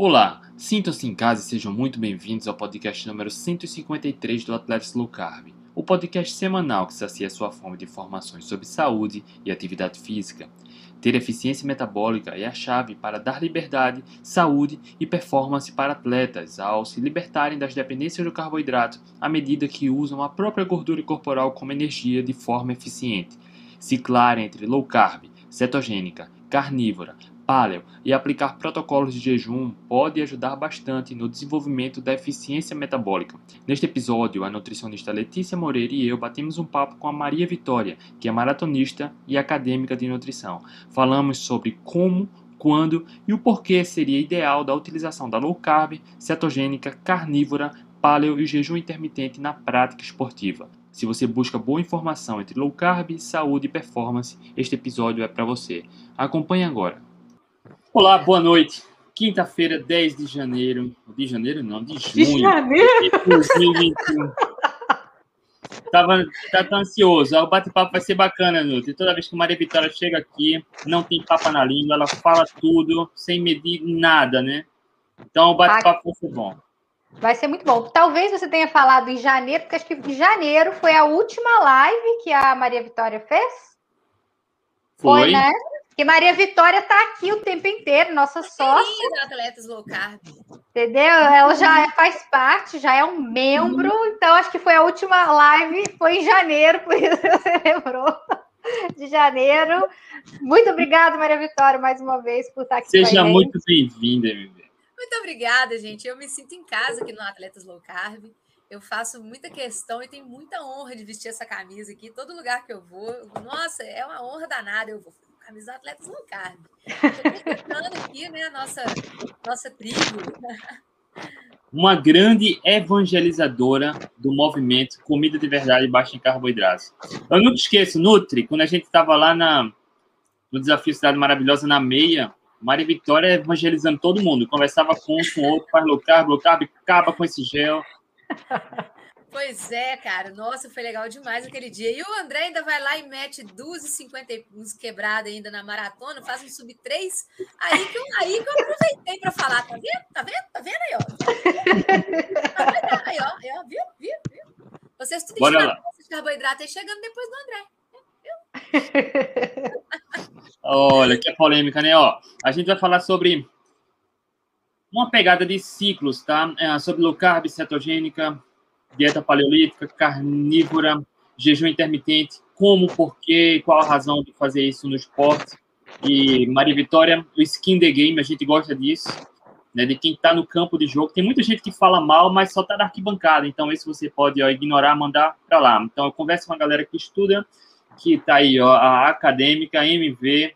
Olá, sintam-se em casa e sejam muito bem-vindos ao podcast número 153 do Atletas Low Carb, o podcast semanal que sacia sua fome de informações sobre saúde e atividade física. Ter eficiência metabólica é a chave para dar liberdade, saúde e performance para atletas ao se libertarem das dependências do carboidrato à medida que usam a própria gordura corporal como energia de forma eficiente. Ciclar entre low carb, cetogênica, carnívora, paleo e aplicar protocolos de jejum pode ajudar bastante no desenvolvimento da eficiência metabólica. Neste episódio, a nutricionista Letícia Moreira e eu batemos um papo com a Maria Vitória, que é maratonista e acadêmica de nutrição. Falamos sobre como quando e o porquê seria ideal da utilização da low carb, cetogênica, carnívora, paleo e jejum intermitente na prática esportiva. Se você busca boa informação entre low carb, saúde e performance, este episódio é para você. Acompanhe agora. Olá, boa noite. Quinta-feira, 10 de janeiro. De janeiro não, de junho. De janeiro? De 2021. Tava, tá ansioso. O bate-papo vai ser bacana, Nutri. Toda vez que Maria Vitória chega aqui, não tem papo na língua, ela fala tudo, sem medir nada, né? Então o bate-papo vai ser bom. Vai ser muito bom. Talvez você tenha falado em janeiro, porque acho que em janeiro foi a última live que a Maria Vitória fez. Foi, foi né? Porque Maria Vitória está aqui o tempo inteiro, nossa sócia. atletas low carb. Entendeu? Ela já é, faz parte, já é um membro, uhum. então acho que foi a última live, foi em janeiro, por isso você lembrou. De janeiro. Muito obrigada, Maria Vitória, mais uma vez, por estar aqui. Seja muito bem-vinda, MV. Muito obrigada, gente. Eu me sinto em casa aqui no Atletas Low Carb. Eu faço muita questão e tenho muita honra de vestir essa camisa aqui. Todo lugar que eu vou, nossa, é uma honra danada. Eu vou camisa Atletas Low Carb. Estou aqui, né, a nossa, nossa tribo. Uma grande evangelizadora do movimento Comida de Verdade Baixa em Carboidratos. Eu nunca esqueço, Nutri, quando a gente estava lá na, no Desafio Cidade Maravilhosa, na meia, Maria Vitória evangelizando todo mundo. Conversava com um, com outro, faz low carb, low carb, acaba com esse gel. Pois é, cara. Nossa, foi legal demais aquele dia. E o André ainda vai lá e mete 2,50 uns quebrados ainda na maratona, faz um sub 3. Aí que eu, aí que eu aproveitei para falar. Tá vendo? Tá vendo? Tá vendo aí, ó? Tá vendo aí, ó? ó viu? Viu? Viu? Vocês tudo Bora lá. de carboidrato aí chegando depois do André. Olha, que polêmica, né? Ó, a gente vai falar sobre uma pegada de ciclos, tá? É, sobre low carb, cetogênica, dieta paleolítica, carnívora, jejum intermitente, como, porquê, qual a razão de fazer isso no esporte. E Maria Vitória, o skin the game, a gente gosta disso, né, de quem está no campo de jogo. Tem muita gente que fala mal, mas só está na arquibancada, então esse você pode ó, ignorar, mandar para lá. Então eu converso com a galera que estuda, que está aí, ó, a acadêmica, MV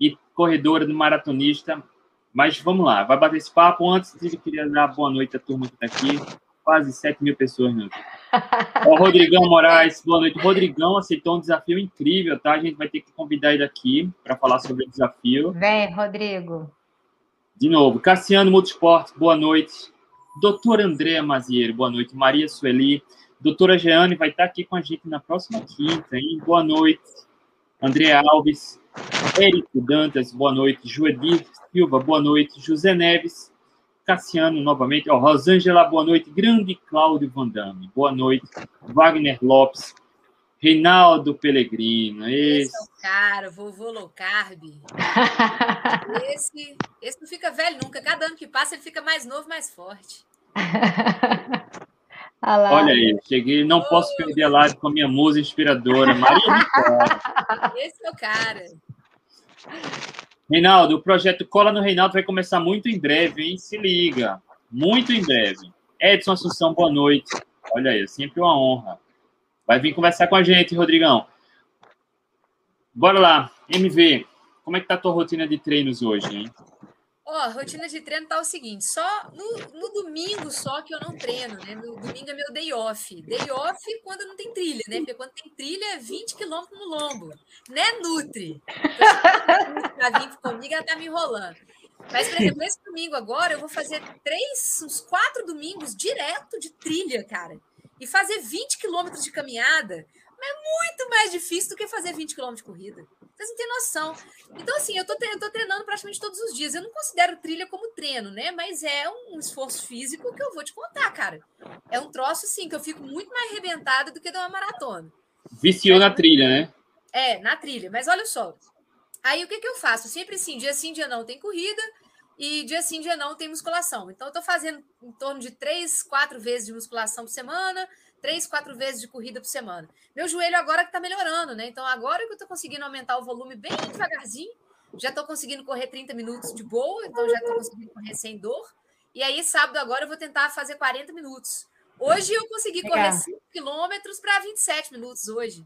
e corredora do maratonista. Mas vamos lá, vai bater esse papo. Antes, eu queria dar boa noite à turma que está aqui quase 7 mil pessoas, meu. O Rodrigão Moraes, boa noite. Rodrigão aceitou um desafio incrível, tá? A gente vai ter que convidar ele aqui para falar sobre o desafio. Vem, Rodrigo. De novo, Cassiano Multisport, boa noite. Doutora Andréa Mazieiro, boa noite. Maria Sueli. Doutora Jeane vai estar aqui com a gente na próxima quinta, hein? Boa noite. André Alves. Érico Dantas, boa noite. Joedir Silva, boa noite. José Neves, Cassiano novamente. Ó, Rosângela, boa noite. Grande Cláudio Vandame, boa noite. Wagner Lopes. Reinaldo Pellegrino. Esse, esse é o cara, vovô low carb. esse, esse não fica velho nunca. Cada ano que passa, ele fica mais novo, mais forte. Olha aí, cheguei. Não Oi. posso perder a live com a minha musa inspiradora, Maria Esse é o cara. Reinaldo, o projeto Cola no Reinaldo vai começar muito em breve, hein? Se liga. Muito em breve. Edson Assunção, boa noite. Olha aí, é sempre uma honra. Vai vir conversar com a gente, Rodrigão. Bora lá. MV, como é que tá a tua rotina de treinos hoje, hein? Ó, oh, rotina de treino tá o seguinte, só no, no, domingo só que eu não treino, né? No domingo é meu day off. Day off quando não tem trilha, né? Porque quando tem trilha é 20 quilômetros no lombo. Né, Nutri? Pra vir comigo, ela tá me enrolando. Mas, por exemplo, esse domingo agora eu vou fazer três, uns quatro domingos direto de trilha, cara. E fazer 20 quilômetros de caminhada é muito mais difícil do que fazer 20 quilômetros de corrida. Vocês não têm noção. Então, assim, eu tô, eu tô treinando praticamente todos os dias. Eu não considero trilha como treino, né? Mas é um esforço físico que eu vou te contar, cara. É um troço, assim, que eu fico muito mais arrebentada do que de uma maratona. Viciou na trilha, né? É, na trilha. Mas olha só. Aí o que, que eu faço? Sempre assim, dia sim, dia não tem corrida. E dia sim, dia não tem musculação. Então, eu tô fazendo em torno de três, quatro vezes de musculação por semana três, quatro vezes de corrida por semana. Meu joelho agora que está melhorando, né? Então, agora que eu estou conseguindo aumentar o volume bem devagarzinho, já estou conseguindo correr 30 minutos de boa, então já estou conseguindo correr sem dor. E aí, sábado agora, eu vou tentar fazer 40 minutos. Hoje eu consegui correr 5 quilômetros para 27 minutos hoje.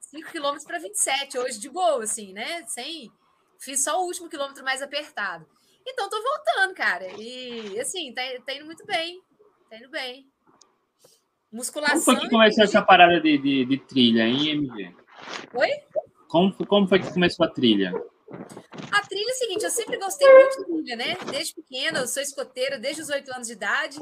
5 quilômetros para 27, hoje de boa, assim, né? Sem. Fiz só o último quilômetro mais apertado. Então, tô voltando, cara. E, assim, tá, tá indo muito bem. Tá indo bem. Musculação. Como foi que começou essa parada de, de, de trilha em MG? Oi? Como, como foi que começou a trilha? A trilha é o seguinte, eu sempre gostei muito de trilha, né? Desde pequena, eu sou escoteira desde os oito anos de idade.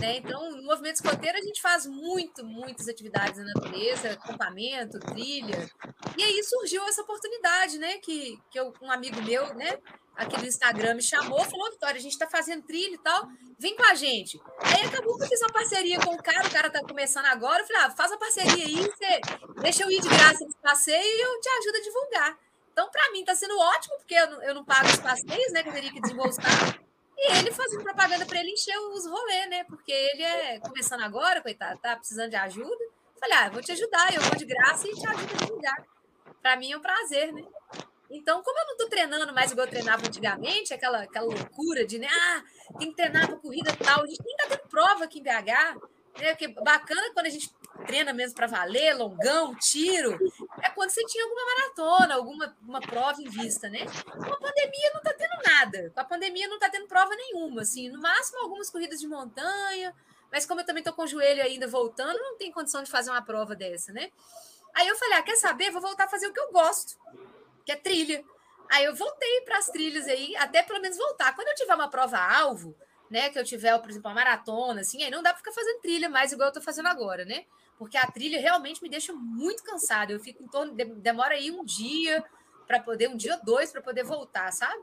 Né? Então, no movimento escoteiro, a gente faz muito, muitas atividades na natureza, acampamento, trilha. E aí surgiu essa oportunidade, né? Que, que eu, um amigo meu, né? Aqui no Instagram me chamou, falou: Vitória, a gente está fazendo trilha e tal, vem com a gente. Aí acabou que eu fiz uma parceria com o cara, o cara tá começando agora. Eu falei: ah, faz a parceria aí, você deixa eu ir de graça nesse passeio e eu te ajudo a divulgar. Então, para mim, está sendo ótimo, porque eu não, eu não pago os passeios, né? Que eu teria que desembolsar. E ele fazendo propaganda para ele encher os rolês, né? Porque ele é começando agora, coitado, tá precisando de ajuda. falei, ah, vou te ajudar, eu vou de graça e te ajudo a divulgar. Para mim é um prazer, né? Então, como eu não estou treinando mais igual eu treinava antigamente, aquela, aquela loucura de, né, ah, tem que treinar para corrida tal, a gente nem está tendo prova aqui em BH, né, porque bacana quando a gente treina mesmo para valer, longão, tiro, é quando você tinha alguma maratona, alguma uma prova em vista, né? Com a pandemia não está tendo nada, com a pandemia não está tendo prova nenhuma, assim, no máximo algumas corridas de montanha, mas como eu também estou com o joelho ainda voltando, não tem condição de fazer uma prova dessa, né? Aí eu falei, ah, quer saber? Vou voltar a fazer o que eu gosto que é trilha. Aí eu voltei para as trilhas aí, até pelo menos voltar. Quando eu tiver uma prova-alvo, né, que eu tiver, por exemplo, uma maratona, assim, aí não dá para ficar fazendo trilha mais igual eu estou fazendo agora, né? Porque a trilha realmente me deixa muito cansada. Eu fico em torno, demora aí um dia para poder, um dia ou dois para poder voltar, sabe?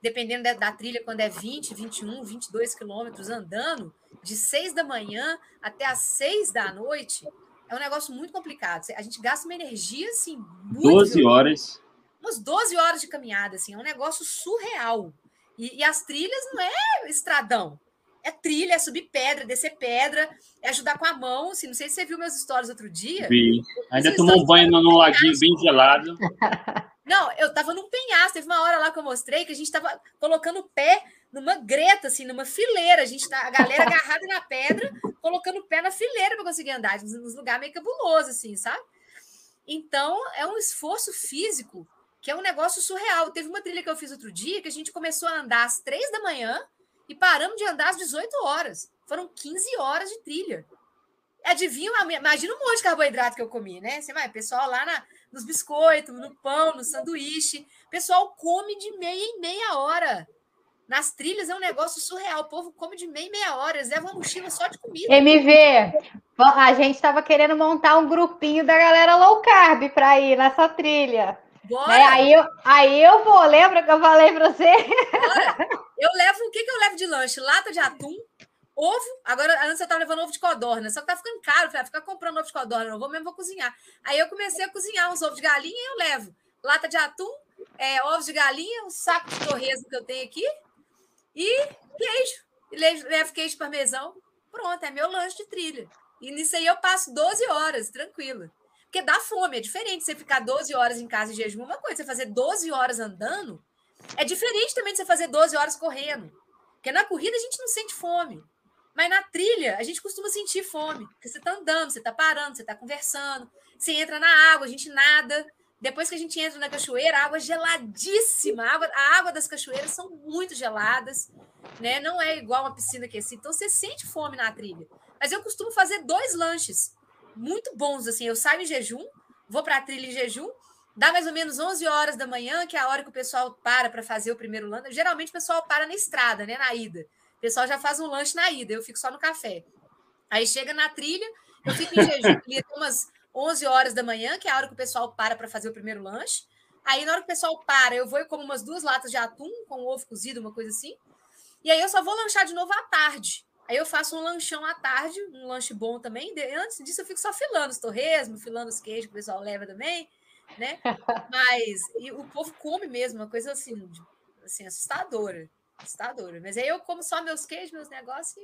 Dependendo da, da, trilha, quando é 20, 21, 22 quilômetros andando, de 6 da manhã até as 6 da noite, é um negócio muito complicado. A gente gasta uma energia, assim, muito. 12 horas umas 12 horas de caminhada, assim, é um negócio surreal. E, e, as trilhas não é estradão. É trilha, é subir pedra, descer pedra, é ajudar com a mão. Assim, não sei se você viu meus stories outro dia. Vi. Ainda tomou um banho no laguinho bem gelado. Não, eu tava num penhasco. Teve uma hora lá que eu mostrei que a gente tava colocando o pé numa greta, assim, numa fileira. A gente tá, a galera agarrada na pedra, colocando o pé na fileira para conseguir andar, nos lugares meio cabuloso, assim, sabe? Então, é um esforço físico que é um negócio surreal. Teve uma trilha que eu fiz outro dia que a gente começou a andar às três da manhã e paramos de andar às 18 horas. Foram 15 horas de trilha. Adivinha, imagina um monte de carboidrato que eu comi, né? Você vai, pessoal lá na, nos biscoitos, no pão, no sanduíche. Pessoal come de meia em meia hora. Nas trilhas é um negócio surreal. O povo come de meia em meia hora. Eles levam uma mochila só de comida. MV, a gente estava querendo montar um grupinho da galera low carb para ir nessa trilha. Bora. É, aí, eu, aí eu vou, lembra que eu falei para você? Bora. Eu levo, o que, que eu levo de lanche? Lata de atum, ovo. Agora, antes eu estava levando ovo de codorna, só que tá ficando caro. Falei, ah, ficar comprando ovo de codorna, não vou mesmo, vou cozinhar. Aí eu comecei a cozinhar uns ovos de galinha e eu levo lata de atum, é, ovos de galinha, um saco de torresmo que eu tenho aqui e queijo. E levo queijo parmesão. Pronto, é meu lanche de trilha. E nisso aí eu passo 12 horas, tranquilo. Porque dá fome, é diferente você ficar 12 horas em casa em jejum, uma coisa, você fazer 12 horas andando, é diferente também de você fazer 12 horas correndo. Porque na corrida a gente não sente fome. Mas na trilha, a gente costuma sentir fome. Porque você está andando, você está parando, você está conversando. Você entra na água, a gente nada. Depois que a gente entra na cachoeira, a água é geladíssima. A água, a água das cachoeiras são muito geladas. Né? Não é igual uma piscina aquecida. Então você sente fome na trilha. Mas eu costumo fazer dois lanches muito bons, assim. Eu saio em jejum, vou para a trilha em jejum, dá mais ou menos 11 horas da manhã, que é a hora que o pessoal para para fazer o primeiro lanche. Geralmente o pessoal para na estrada, né, na ida. O pessoal já faz um lanche na ida, eu fico só no café. Aí chega na trilha, eu fico em jejum ali umas 11 horas da manhã, que é a hora que o pessoal para para fazer o primeiro lanche. Aí, na hora que o pessoal para, eu vou e como umas duas latas de atum com ovo cozido, uma coisa assim. E aí eu só vou lanchar de novo à tarde. Aí eu faço um lanchão à tarde, um lanche bom também. Antes disso, eu fico só filando os torresmos, filando os queijos que o pessoal leva também, né? Mas o povo come mesmo, uma coisa assim, assim assustadora. Assustadora. Mas aí eu como só meus queijos, meus negócios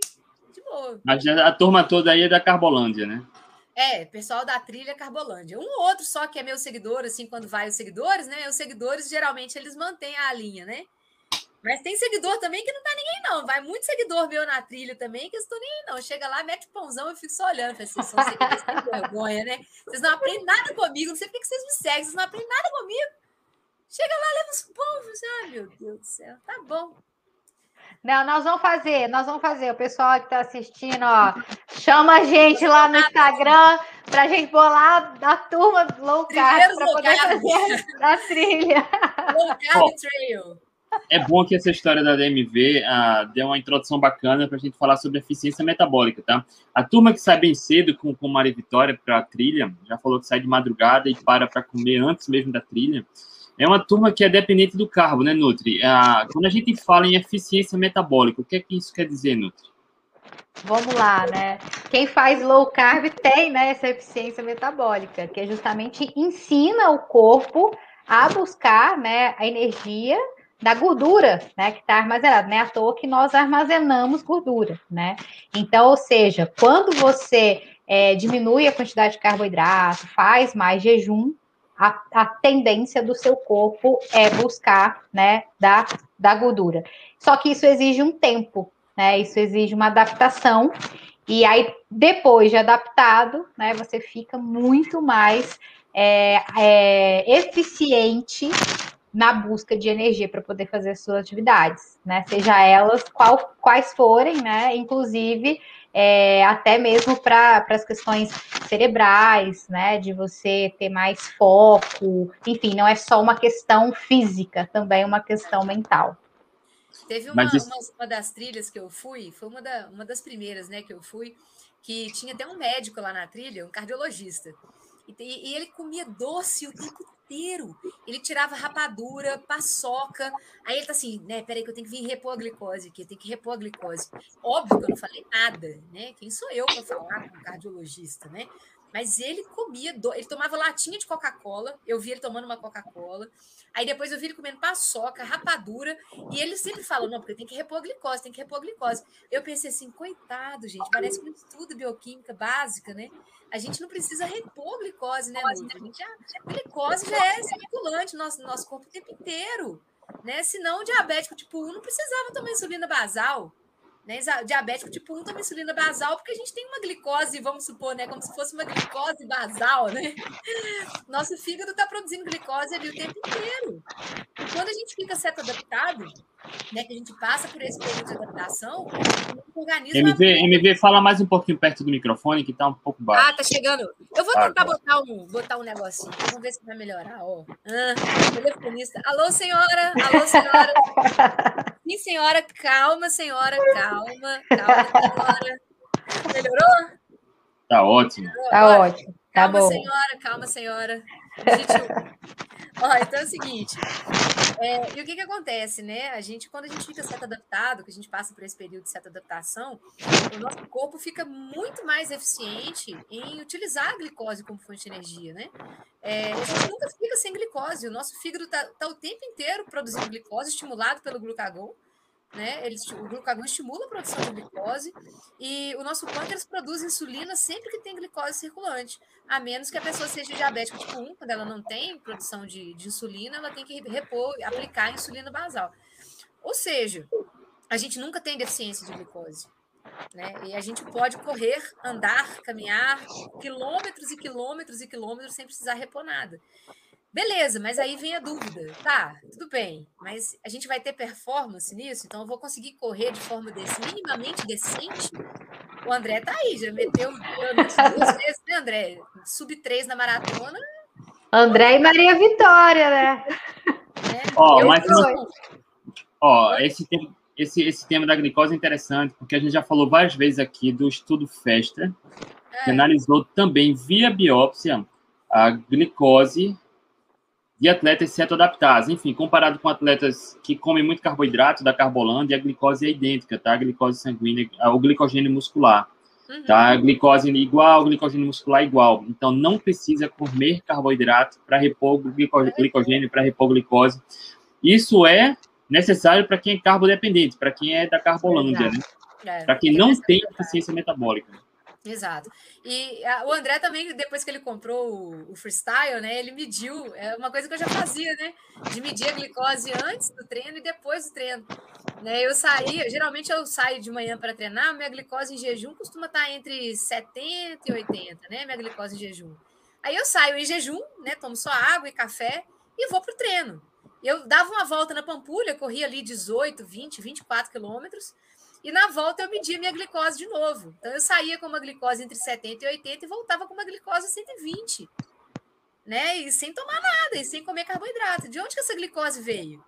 e de boa. Mas a turma toda aí é da Carbolândia, né? É, pessoal da trilha Carbolândia. Um ou outro só que é meu seguidor, assim, quando vai os seguidores, né? Os seguidores, geralmente, eles mantêm a linha, né? Mas tem seguidor também que não tá ninguém, não. Vai muito seguidor meu na trilha também, que eu estou nem não. Chega lá, mete o pãozão, eu fico só olhando. Falei, vocês são seguidores, tem vergonha, né? Vocês não aprendem nada comigo, não sei por que vocês me seguem, vocês não aprendem nada comigo. Chega lá, leva os pães. Ah, meu Deus do céu, tá bom. Não, nós vamos fazer, nós vamos fazer. O pessoal que está assistindo, ó, chama a gente lá no Instagram para a gente bolar a turma low carb para poder fazer a trilha. Low carb trail. É bom que essa história da DMV ah, deu uma introdução bacana para a gente falar sobre eficiência metabólica, tá? A turma que sai bem cedo com, com Maria Vitória para a trilha, já falou que sai de madrugada e para para comer antes mesmo da trilha. É uma turma que é dependente do carbo, né, Nutri? Uh, quando a gente fala em eficiência metabólica, o que é que isso quer dizer, Nutri? Vamos lá, né? Quem faz low carb tem né, essa eficiência metabólica, que é justamente ensina o corpo a buscar né, a energia da gordura, né, que está armazenada. Não é à toa que nós armazenamos gordura, né? Então, ou seja, quando você é, diminui a quantidade de carboidrato, faz mais jejum, a, a, tendência do seu corpo é buscar, né, da, da gordura. Só que isso exige um tempo, né? Isso exige uma adaptação. E aí, depois de adaptado, né, você fica muito mais é, é, eficiente na busca de energia para poder fazer as suas atividades, né? Seja elas qual, quais forem, né? Inclusive é, até mesmo para as questões cerebrais, né? De você ter mais foco, enfim, não é só uma questão física, também é uma questão mental. Teve uma, isso... uma, uma, das trilhas que eu fui, foi uma, da, uma das primeiras, né, que eu fui, que tinha até um médico lá na trilha, um cardiologista. E, e ele comia doce o tempo inteiro. Ele tirava rapadura, paçoca. Aí ele tá assim, né? Peraí, que eu tenho que vir repor a glicose aqui, eu tenho que repor a glicose. Óbvio que eu não falei nada, né? Quem sou eu para falar com um cardiologista, né? Mas ele comia, do... ele tomava latinha de Coca-Cola, eu vi ele tomando uma Coca-Cola. Aí depois eu vi ele comendo paçoca, rapadura, e ele sempre fala: não, porque tem que repor glicose, tem que repor glicose. Eu pensei assim, coitado, gente, parece um estudo bioquímica básica, né? A gente não precisa repor glicose, né? A, gente já, a glicose já é circulante no nosso, no nosso corpo o tempo inteiro. Né? Senão, o diabético tipo 1 não precisava tomar insulina basal. Né? Diabético tipo 1 toma insulina basal porque a gente tem uma glicose, vamos supor, né? Como se fosse uma glicose basal, né? Nosso fígado está produzindo glicose ali o tempo inteiro. E quando a gente fica certo adaptado, né? Que a gente passa por esse período de adaptação, o organismo. MV, MV, fala mais um pouquinho perto do microfone, que está um pouco baixo. Ah, tá chegando. Eu vou tentar ah, botar, um, botar um negocinho. Vamos ver se vai melhorar. Ó. Ah, telefonista. Alô, senhora! Alô, senhora! Sim, senhora, calma, senhora, calma. Calma, senhora. Melhorou? Tá ótimo. Melhorou? Tá ótimo. Tá calma, bom. senhora, calma, senhora. Ó, então é o seguinte. É, e o que, que acontece, né? A gente, quando a gente fica certo adaptado, que a gente passa por esse período de certa adaptação, o nosso corpo fica muito mais eficiente em utilizar a glicose como fonte de energia, né? É, a gente nunca fica sem glicose. O nosso fígado está tá o tempo inteiro produzindo glicose, estimulado pelo glucagon né? Ele, o glucagon estimula a produção de glicose e o nosso pâncreas produz insulina sempre que tem glicose circulante, a menos que a pessoa seja diabética tipo 1, quando ela não tem produção de, de insulina, ela tem que repor, aplicar insulina basal. Ou seja, a gente nunca tem deficiência de glicose. Né? E a gente pode correr, andar, caminhar quilômetros e quilômetros e quilômetros sem precisar repor nada. Beleza, mas aí vem a dúvida. Tá, tudo bem, mas a gente vai ter performance nisso, então eu vou conseguir correr de forma desse, minimamente decente? O André tá aí, já meteu duas vezes, né, André? Sub 3 na maratona. André e Maria Vitória, né? É, ó, mas ó, esse, tema, esse, esse tema da glicose é interessante, porque a gente já falou várias vezes aqui do estudo Fester, que é. analisou também via biópsia a glicose de atletas seto-adaptados. Enfim, comparado com atletas que comem muito carboidrato da Carbolândia, a glicose é idêntica, tá? A glicose sanguínea, o glicogênio muscular. Uhum. Tá? A glicose igual, glicogênio muscular igual. Então, não precisa comer carboidrato para repor glicogênio, para repor glicose. Isso é necessário para quem é carbodependente, para quem é da Carbolândia, né? É, para quem não tem deficiência metabólica. Exato. E a, o André também, depois que ele comprou o, o, freestyle, né? Ele mediu, é uma coisa que eu já fazia, né? De medir a glicose antes do treino e depois do treino. Né, eu saía, geralmente eu saio de manhã para treinar, minha glicose em jejum costuma estar tá entre 70 e 80, né? Minha glicose em jejum. Aí eu saio em jejum, né? Tomo só água e café e vou pro treino. Eu dava uma volta na Pampulha, corria ali 18, 20, 24 quilômetros. E na volta eu media minha glicose de novo. Então eu saía com uma glicose entre 70 e 80 e voltava com uma glicose 120. Né? E sem tomar nada, e sem comer carboidrato. De onde que essa glicose veio?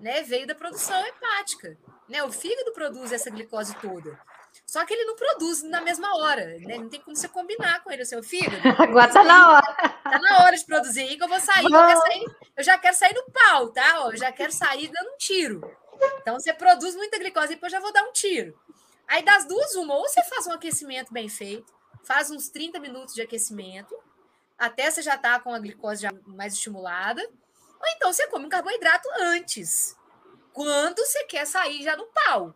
Né? Veio da produção hepática. Né? O fígado produz essa glicose toda. Só que ele não produz na mesma hora, né? Não tem como você combinar com ele, o seu fígado. Agora tá na hora. Tá na hora de produzir eu vou sair. Eu, sair, eu já quero sair no pau, tá? Eu já quero sair dando um tiro. Então você produz muita glicose e depois já vou dar um tiro. Aí das duas, uma, ou você faz um aquecimento bem feito, faz uns 30 minutos de aquecimento, até você já tá com a glicose já mais estimulada, ou então você come um carboidrato antes, quando você quer sair já no pau.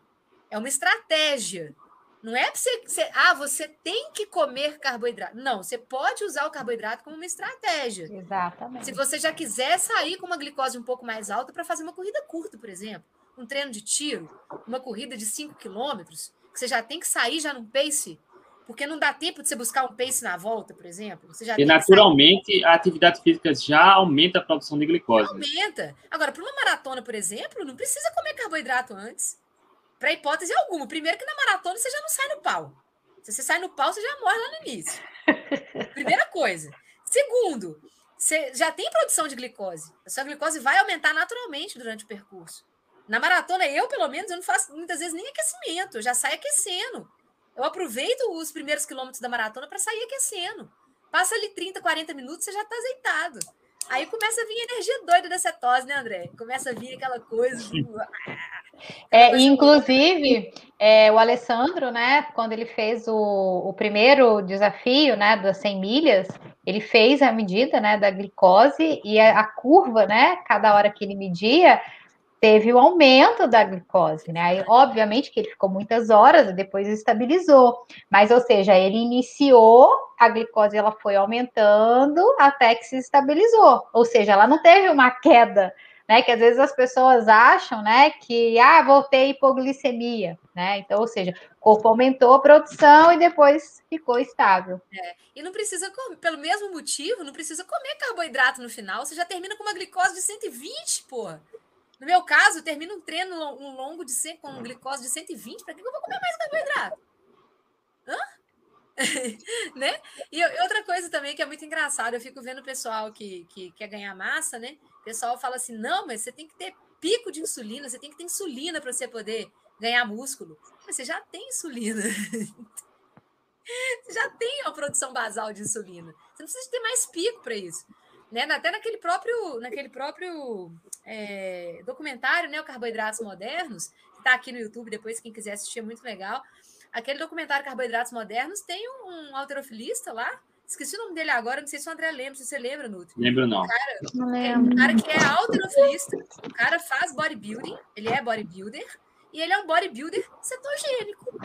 É uma estratégia. Não é para você, você, ah, você tem que comer carboidrato. Não, você pode usar o carboidrato como uma estratégia. Exatamente. Se você já quiser sair com uma glicose um pouco mais alta para fazer uma corrida curta, por exemplo um treino de tiro, uma corrida de 5 quilômetros, que você já tem que sair já num pace, porque não dá tempo de você buscar um pace na volta, por exemplo. E naturalmente a atividade física já aumenta a produção de glicose. Aumenta. Agora, para uma maratona, por exemplo, não precisa comer carboidrato antes. Para hipótese alguma. Primeiro que na maratona você já não sai no pau. Se você sai no pau, você já morre lá no início. Primeira coisa. Segundo, você já tem produção de glicose. A sua glicose vai aumentar naturalmente durante o percurso. Na maratona, eu, pelo menos, eu não faço muitas vezes nem aquecimento, eu já saio aquecendo. Eu aproveito os primeiros quilômetros da maratona para sair aquecendo. Passa ali 30, 40 minutos, você já está azeitado. Aí começa a vir a energia doida da cetose, né, André? Começa a vir aquela coisa. Do... É, inclusive, é, o Alessandro, né, quando ele fez o, o primeiro desafio, né, das 100 milhas, ele fez a medida, né, da glicose e a, a curva, né, cada hora que ele media, teve o aumento da glicose, né? Aí, obviamente que ele ficou muitas horas e depois estabilizou, mas ou seja, ele iniciou a glicose, ela foi aumentando até que se estabilizou, ou seja, ela não teve uma queda, né? Que às vezes as pessoas acham, né, que ah, voltei hipoglicemia, né? Então, ou seja, o corpo aumentou a produção e depois ficou estável. É. E não precisa pelo mesmo motivo, não precisa comer carboidrato no final, você já termina com uma glicose de 120, porra. No meu caso, eu termino um treino um longo de 100, com glicose de 120, para que eu vou comer mais carboidrato? Hã? né? E outra coisa também que é muito engraçado, eu fico vendo o pessoal que, que quer ganhar massa, né? O pessoal fala assim: não, mas você tem que ter pico de insulina, você tem que ter insulina para você poder ganhar músculo. Mas você já tem insulina. você já tem a produção basal de insulina. Você não precisa ter mais pico para isso. Né? Até naquele próprio, naquele próprio é, documentário, né, o Carboidratos Modernos, que está aqui no YouTube, depois quem quiser assistir, é muito legal. Aquele documentário Carboidratos Modernos tem um, um alterofilista lá, esqueci o nome dele agora, não sei se o André lembra, se você lembra, Nutri. Lembro não. O cara, não lembro. Um cara que é alterofilista, o cara faz bodybuilding, ele é bodybuilder, e ele é um bodybuilder cetogênico.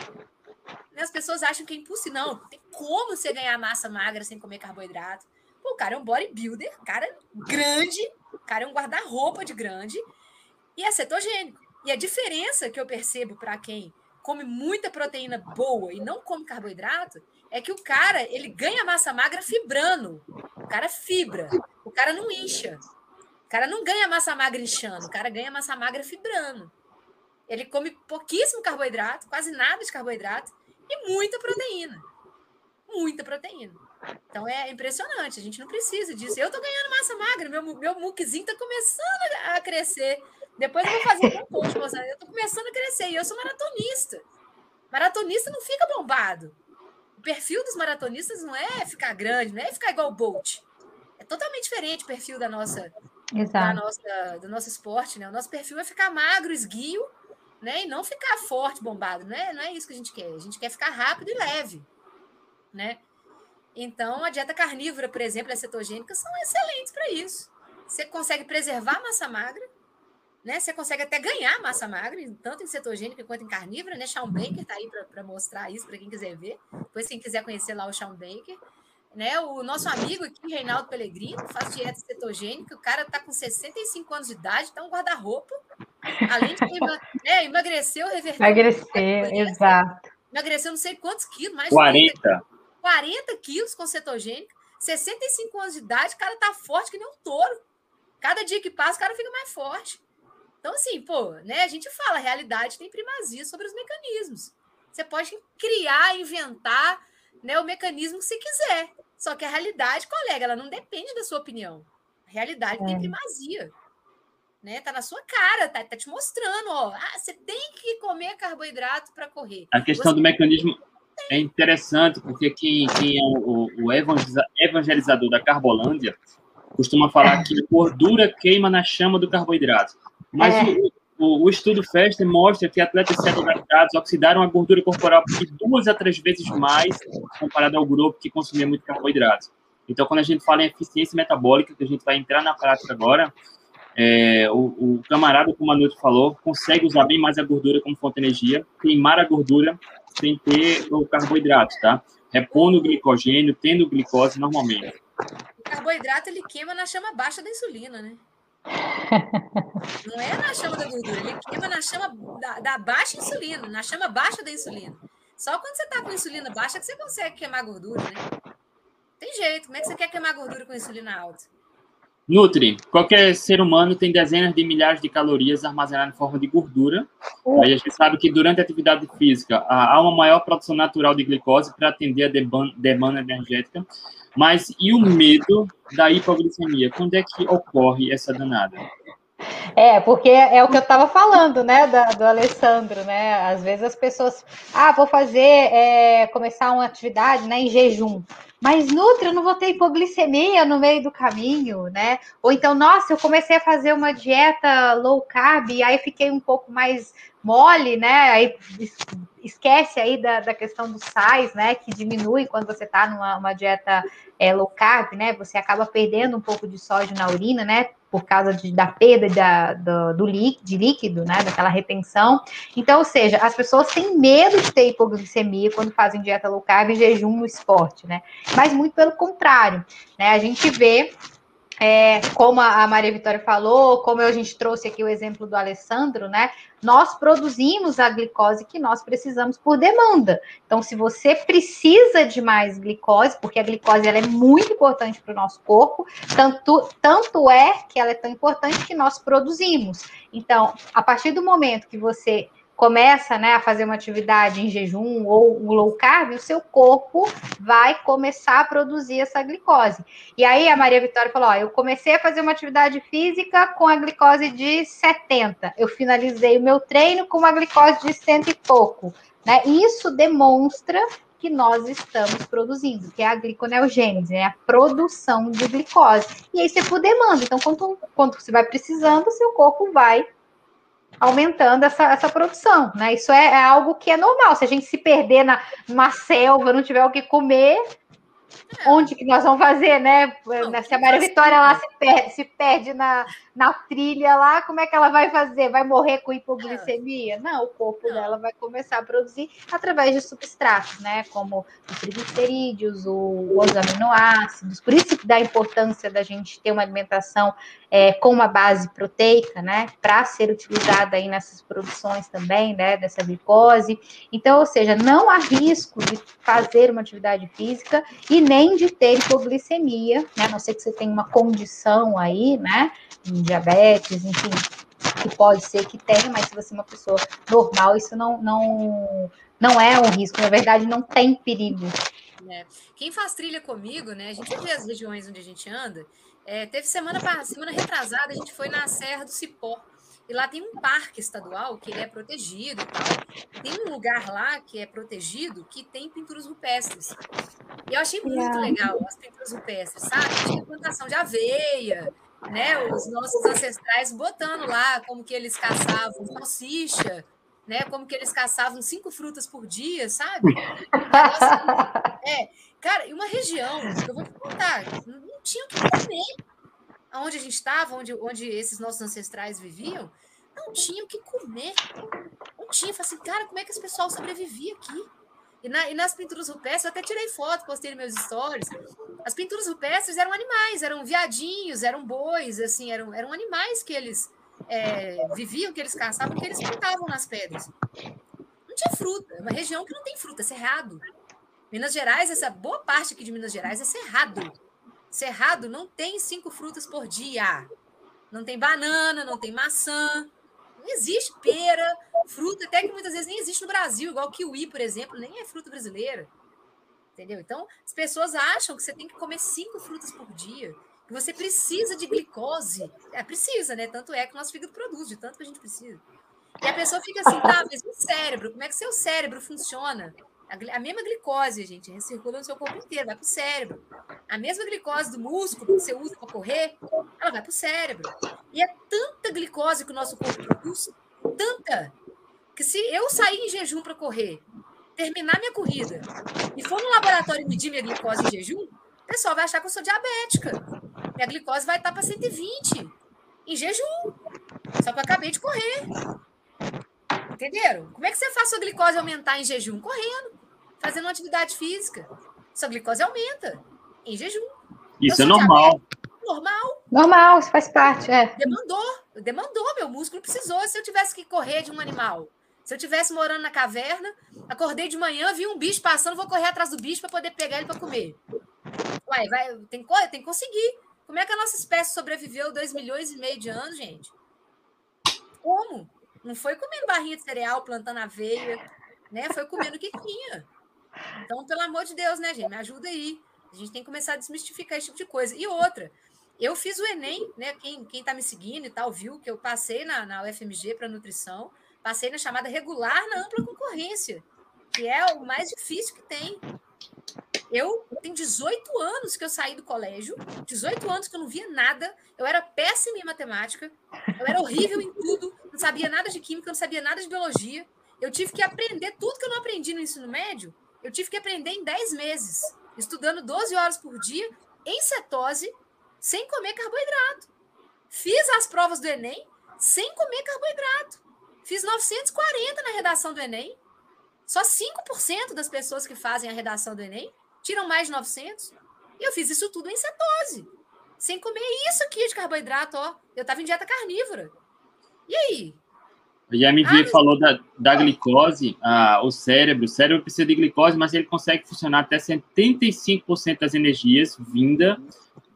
As pessoas acham que é impossível. Não, tem como você ganhar massa magra sem comer carboidrato. Pô, o cara é um bodybuilder, cara grande, cara é um guarda-roupa de grande e é cetogênico. E a diferença que eu percebo para quem come muita proteína boa e não come carboidrato é que o cara ele ganha massa magra fibrando. O cara fibra, o cara não incha. O cara não ganha massa magra inchando, o cara ganha massa magra fibrando. Ele come pouquíssimo carboidrato, quase nada de carboidrato e muita proteína. Muita proteína. Então é impressionante, a gente não precisa disso. Eu tô ganhando massa magra, meu, meu muquezinho tá começando a crescer. Depois eu vou fazer um post, eu tô começando a crescer e eu sou maratonista. Maratonista não fica bombado. O perfil dos maratonistas não é ficar grande, não é ficar igual o Bolt. É totalmente diferente o perfil da nossa da nossa, do nosso esporte, né? O nosso perfil é ficar magro, esguio, né? E não ficar forte, bombado. Não é, não é isso que a gente quer. A gente quer ficar rápido e leve, né? Então, a dieta carnívora, por exemplo, a cetogênica são excelentes para isso. Você consegue preservar a massa magra, né? Você consegue até ganhar massa magra, tanto em cetogênica quanto em carnívora, né? Shawn Baker está aí para mostrar isso para quem quiser ver. Depois, quem quiser conhecer lá o Shawn Baker. Né? O nosso amigo aqui, Reinaldo Pellegrino, faz dieta cetogênica. O cara está com 65 anos de idade, está um guarda-roupa. Além de né, emagreceu, reverteu. Emagrecer, exato. Emagreceu não sei quantos quilos, mais 40. 40, 40 quilos com cetogênica. 65 anos de idade, o cara tá forte que nem um touro. Cada dia que passa, o cara fica mais forte. Então, assim, pô, né? A gente fala, a realidade tem primazia sobre os mecanismos. Você pode criar, inventar né, o mecanismo que você quiser. Só que a realidade, colega, ela não depende da sua opinião. A realidade é. tem primazia. Né? Tá na sua cara, tá, tá te mostrando, ó. Ah, você tem que comer carboidrato para correr. A questão você... do mecanismo é interessante, porque quem, quem é o, o evangelizador da Carbolândia costuma falar que gordura queima na chama do carboidrato. Mas é. o, o, o, estudo Fester mostra que atletas cetogenizados oxidaram a gordura corporal por duas a três vezes mais comparado ao grupo que consumia muito carboidrato. Então, quando a gente fala em eficiência metabólica, que a gente vai entrar na prática agora, é, o, o, camarada, como a Nutri falou, consegue usar bem mais a gordura como fonte de energia, queimar a gordura sem ter o carboidrato, tá? Repondo o glicogênio, tendo glicose normalmente. O carboidrato ele queima na chama baixa da insulina, né? Não é na chama da gordura, ele queima na chama da, da, baixa insulina, na chama baixa da insulina. Só quando você está com insulina baixa que você consegue queimar gordura, né? Tem jeito, como é que você quer queimar gordura com insulina alta? Nutri, qualquer ser humano tem dezenas de milhares de calorias armazenadas em forma de gordura. Uh. Aí a gente sabe que durante a atividade física há uma maior produção natural de glicose para atender a demanda energética. Mas e o medo da hipoglicemia? Quando é que ocorre essa danada? É, porque é o que eu estava falando, né, do, do, Alessandro, né? Às vezes as pessoas, ah, vou fazer, é, começar uma atividade, né, em jejum. Mas Nutri, eu não vou ter hipoglicemia no meio do caminho, né? Ou então, nossa, eu comecei a fazer uma dieta low carb e aí fiquei um pouco mais mole, né? Aí esquece aí da, da questão dos sais, né? Que diminui quando você está numa dieta é, low carb, né? Você acaba perdendo um pouco de sódio na urina, né? Por causa de, da perda da, do, do líquido, de líquido, né? Daquela retenção. Então, ou seja, as pessoas têm medo de ter hipoglicemia quando fazem dieta low carb e jejum no esporte, né? Mas muito pelo contrário, né? A gente vê é, como a Maria Vitória falou, como a gente trouxe aqui o exemplo do Alessandro, né? Nós produzimos a glicose que nós precisamos por demanda. Então, se você precisa de mais glicose, porque a glicose ela é muito importante para o nosso corpo, tanto, tanto é que ela é tão importante que nós produzimos. Então, a partir do momento que você começa né, a fazer uma atividade em jejum ou um low carb, o seu corpo vai começar a produzir essa glicose. E aí a Maria Vitória falou: ó, eu comecei a fazer uma atividade física com a glicose de 70. Eu finalizei o meu treino com uma glicose de cento e pouco. Né? Isso demonstra que nós estamos produzindo, que é a gliconeogênese, né? a produção de glicose. E aí você por demanda. Então, quanto, quanto você vai precisando, seu corpo vai aumentando essa, essa produção, né? Isso é, é, algo que é normal. Se a gente se perder na, numa selva, não tiver o que comer, onde que nós vamos fazer, né? Não, se a Maria Vitória lá se perde, se perde na, na trilha lá, como é que ela vai fazer? Vai morrer com hipoglicemia? Não, o corpo Não. dela vai começar a produzir através de substratos, né? Como os triglicerídeos, os aminoácidos. Por isso que dá a importância da gente ter uma alimentação é, com uma base proteica, né? Para ser utilizada aí nessas produções também, né? Dessa glicose. Então, ou seja, não há risco de fazer uma atividade física e nem de ter hipoglicemia, né? A não ser que você tenha uma condição aí, né? diabetes, enfim, que pode ser que tenha, mas se você é uma pessoa normal, isso não, não, não é um risco, na verdade, não tem perigo. É. Quem faz trilha comigo, né? A gente vê as regiões onde a gente anda. É, teve semana semana retrasada, a gente foi na Serra do Cipó. E lá tem um parque estadual que ele é protegido e tal. Tem um lugar lá que é protegido que tem pinturas rupestres. E eu achei muito legal as pinturas rupestres, sabe? Tinha plantação de aveia, né, os nossos ancestrais botando lá como que eles caçavam salsicha, né, como que eles caçavam cinco frutas por dia, sabe? Nossa, é, cara, e uma região, eu vou te contar, não tinha o que comer. Onde a gente estava, onde, onde esses nossos ancestrais viviam, não tinha o que comer. Não tinha. Falei assim, cara, como é que esse pessoal sobrevivia aqui? E, na, e, nas pinturas rupestres, eu até tirei foto, postei nos meus stories. As pinturas rupestres eram animais, eram viadinhos, eram bois, assim, eram, eram animais que eles é, viviam, que eles caçavam, que eles plantavam nas pedras. Não tinha fruta, é uma região que não tem fruta, é cerrado. Minas Gerais, essa boa parte aqui de Minas Gerais é cerrado. Cerrado não tem cinco frutas por dia. Não tem banana, não tem maçã, não existe pera, fruta, até que muitas vezes nem existe no Brasil, igual kiwi, por exemplo, nem é fruta brasileira. Entendeu? Então, as pessoas acham que você tem que comer cinco frutas por dia, que você precisa de glicose. É, precisa, né? Tanto é que o nosso fígado produz, de tanto que a gente precisa. E a pessoa fica assim, tá, mas o cérebro, como é que seu cérebro funciona? A, mesma glicose, gente, circula no seu corpo inteiro, vai para o cérebro. A mesma glicose do músculo que você usa para correr, ela vai para o cérebro. E é tanta glicose que o nosso corpo produz, tanta, que se eu sair em jejum para correr, terminar minha corrida e for no laboratório medir minha glicose em jejum, o pessoal vai achar que eu sou diabética. Minha glicose vai estar para 120 em jejum, só que eu acabei de correr. Entenderam? Como é que você faz sua glicose aumentar em jejum? Correndo fazendo uma atividade física. Sua glicose aumenta em jejum. Isso é normal. Normal. Normal, isso faz parte, é. Demandou, demandou, meu músculo precisou. Se eu tivesse que correr de um animal, se eu tivesse morando na caverna, acordei de manhã, vi um bicho passando, vou correr atrás do bicho para poder pegar ele para comer. Uai, vai, tem, tem que conseguir. Como é que a nossa espécie sobreviveu 2 milhões e meio de anos, gente? Como? Não foi comendo barrinha de cereal, plantando aveia, né? Foi comendo o que tinha. Então, pelo amor de Deus, né, gente? Me ajuda aí. A gente tem que começar a desmistificar esse tipo de coisa. E outra, eu fiz o Enem, né? Quem, quem tá me seguindo e tal, viu que eu passei na, na UFMG para nutrição, passei na chamada regular na ampla concorrência, que é o mais difícil que tem. Eu tenho 18 anos que eu saí do colégio, 18 anos que eu não via nada, eu era péssima em matemática, eu era horrível em tudo, não sabia nada de química, não sabia nada de biologia. Eu tive que aprender tudo que eu não aprendi no ensino médio eu tive que aprender em 10 meses, estudando 12 horas por dia, em cetose, sem comer carboidrato. Fiz as provas do Enem sem comer carboidrato. Fiz 940 na redação do Enem. Só 5% das pessoas que fazem a redação do Enem tiram mais de 900. E eu fiz isso tudo em cetose. Sem comer isso aqui de carboidrato, ó. Eu estava em dieta carnívora. E aí? A IMV ah, falou da, da glicose, ah, o cérebro. O cérebro precisa de glicose, mas ele consegue funcionar até 75% das energias vinda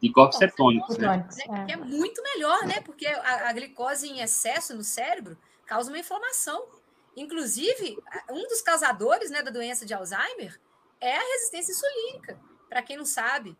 de corpos cetônicos. Né? É. é muito melhor, né? Porque a, a glicose em excesso no cérebro causa uma inflamação. Inclusive, um dos causadores né, da doença de Alzheimer é a resistência insulínica, para quem não sabe.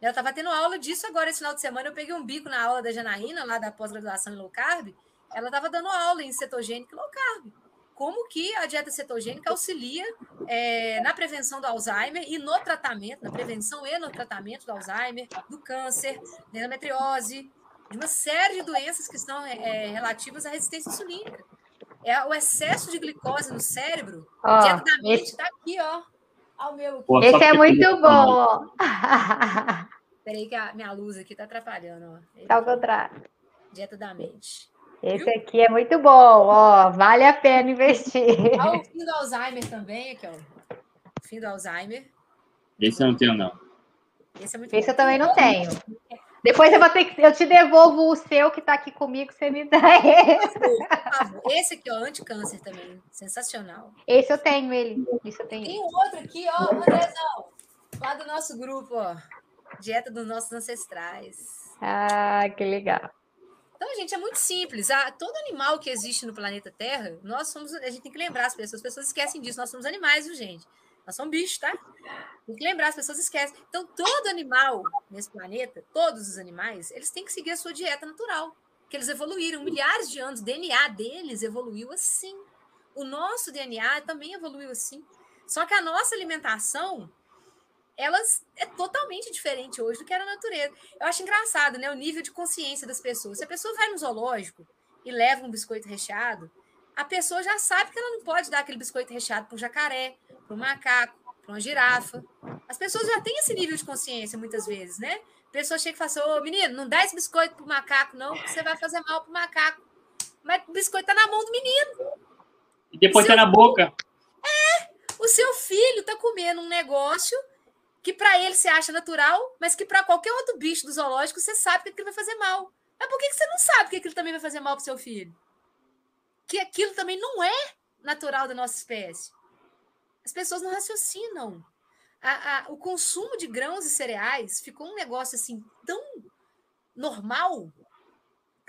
Eu estava tendo aula disso agora esse final de semana. Eu peguei um bico na aula da Janaína, lá da pós-graduação em low carb, ela estava dando aula em cetogênica e low carb. Como que a dieta cetogênica auxilia é, na prevenção do Alzheimer e no tratamento, na prevenção e no tratamento do Alzheimer, do câncer, da endometriose, de uma série de doenças que estão é, é relativas à resistência insulínica. É o excesso de glicose no cérebro, oh, dieta da mente está aqui, ó. Ao meu. Pô, esse é muito bom. Peraí que a minha luz aqui está atrapalhando, ó. Está ao contrário. Dieta da mente. Esse aqui é muito bom, ó, vale a pena investir. Olha o fim do Alzheimer também, aqui, ó. O fim do Alzheimer. Esse eu não tenho, não. Esse, é muito Esse eu também não tenho. Depois eu vou ter que. Eu te devolvo o seu que está aqui comigo, você me dá esse. Esse aqui, ó, anticâncer também. Sensacional. Esse eu tenho, ele. Esse eu tenho. Tem outro aqui, ó, Andrezão. Lá do nosso grupo, ó. Dieta dos nossos ancestrais. Ah, que legal. Então, gente, é muito simples. Todo animal que existe no planeta Terra, nós somos. A gente tem que lembrar as pessoas. As pessoas esquecem disso. Nós somos animais, viu, gente? Nós somos bichos, tá? Tem que lembrar, as pessoas esquecem. Então, todo animal nesse planeta, todos os animais, eles têm que seguir a sua dieta natural. Que eles evoluíram milhares de anos. O DNA deles evoluiu assim. O nosso DNA também evoluiu assim. Só que a nossa alimentação elas é totalmente diferente hoje do que era a natureza. Eu acho engraçado, né? O nível de consciência das pessoas. Se a pessoa vai no zoológico e leva um biscoito recheado, a pessoa já sabe que ela não pode dar aquele biscoito recheado para um jacaré, para um macaco, para uma girafa. As pessoas já têm esse nível de consciência muitas vezes, né? A pessoa chega e fala assim: Ô menino, não dá esse biscoito para o macaco, não, porque você vai fazer mal para o macaco. Mas o biscoito está na mão do menino. E depois está na boca. É, o seu filho está comendo um negócio que para ele você acha natural, mas que para qualquer outro bicho do zoológico você sabe que aquilo vai fazer mal. Mas por que você não sabe que aquilo também vai fazer mal para seu filho? Que aquilo também não é natural da nossa espécie. As pessoas não raciocinam. A, a, o consumo de grãos e cereais ficou um negócio assim tão normal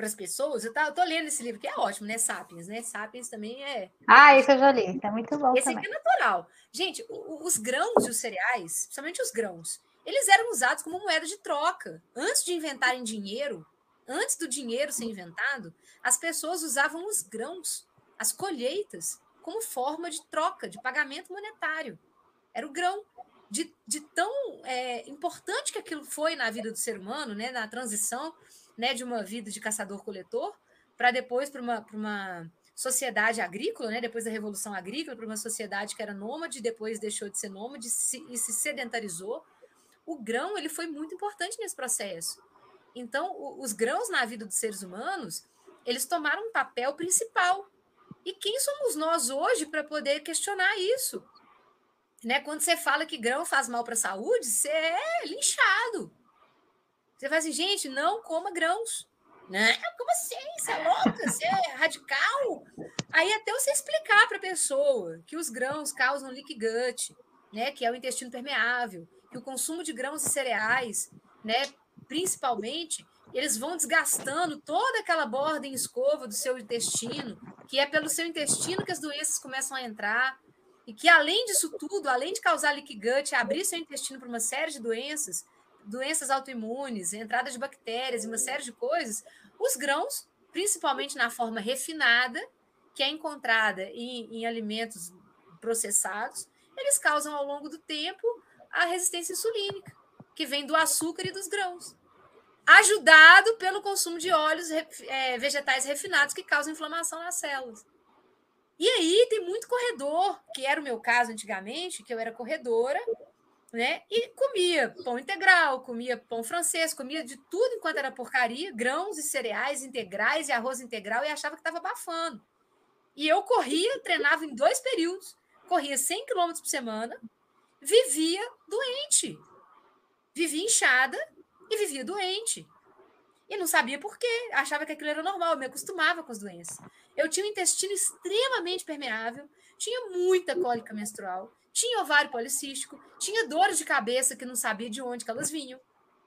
para as pessoas. Eu, tá, eu tô lendo esse livro que é ótimo, né? Sapiens, né? Sapiens também é. Ah, esse eu já li, é muito bom. Esse também. aqui é natural. Gente, os grãos e os cereais, principalmente os grãos, eles eram usados como moeda de troca. Antes de inventarem dinheiro, antes do dinheiro ser inventado, as pessoas usavam os grãos, as colheitas, como forma de troca, de pagamento monetário. Era o grão. De, de tão é, importante que aquilo foi na vida do ser humano, né, na transição né, de uma vida de caçador-coletor para depois para uma, uma sociedade agrícola, né, depois da Revolução Agrícola, para uma sociedade que era nômade, depois deixou de ser nômade se, e se sedentarizou. O grão ele foi muito importante nesse processo. Então, o, os grãos na vida dos seres humanos, eles tomaram um papel principal. E quem somos nós hoje para poder questionar isso? Né? Quando você fala que grão faz mal para a saúde, você é linchado. Você fala assim, gente, não coma grãos. Né? Como assim? Você é louca? Você é radical? Aí até você explicar para a pessoa que os grãos causam leak gut, né? que é o intestino permeável, que o consumo de grãos e cereais, né? principalmente, eles vão desgastando toda aquela borda em escova do seu intestino, que é pelo seu intestino que as doenças começam a entrar, e que além disso tudo, além de causar leak gut, abrir seu intestino para uma série de doenças, doenças autoimunes, entrada de bactérias e uma série de coisas, os grãos, principalmente na forma refinada, que é encontrada em, em alimentos processados, eles causam ao longo do tempo a resistência insulínica, que vem do açúcar e dos grãos, ajudado pelo consumo de óleos é, vegetais refinados que causam inflamação nas células. E aí tem muito corredor, que era o meu caso antigamente, que eu era corredora, né? E comia pão integral, comia pão francês, comia de tudo enquanto era porcaria, grãos e cereais integrais e arroz integral e achava que estava abafando. E eu corria, treinava em dois períodos, corria 100 quilômetros por semana, vivia doente. Vivia inchada e vivia doente. E não sabia por quê, achava que aquilo era normal, eu me acostumava com as doenças. Eu tinha um intestino extremamente permeável, tinha muita cólica menstrual, tinha ovário policístico, tinha dores de cabeça que não sabia de onde elas vinham.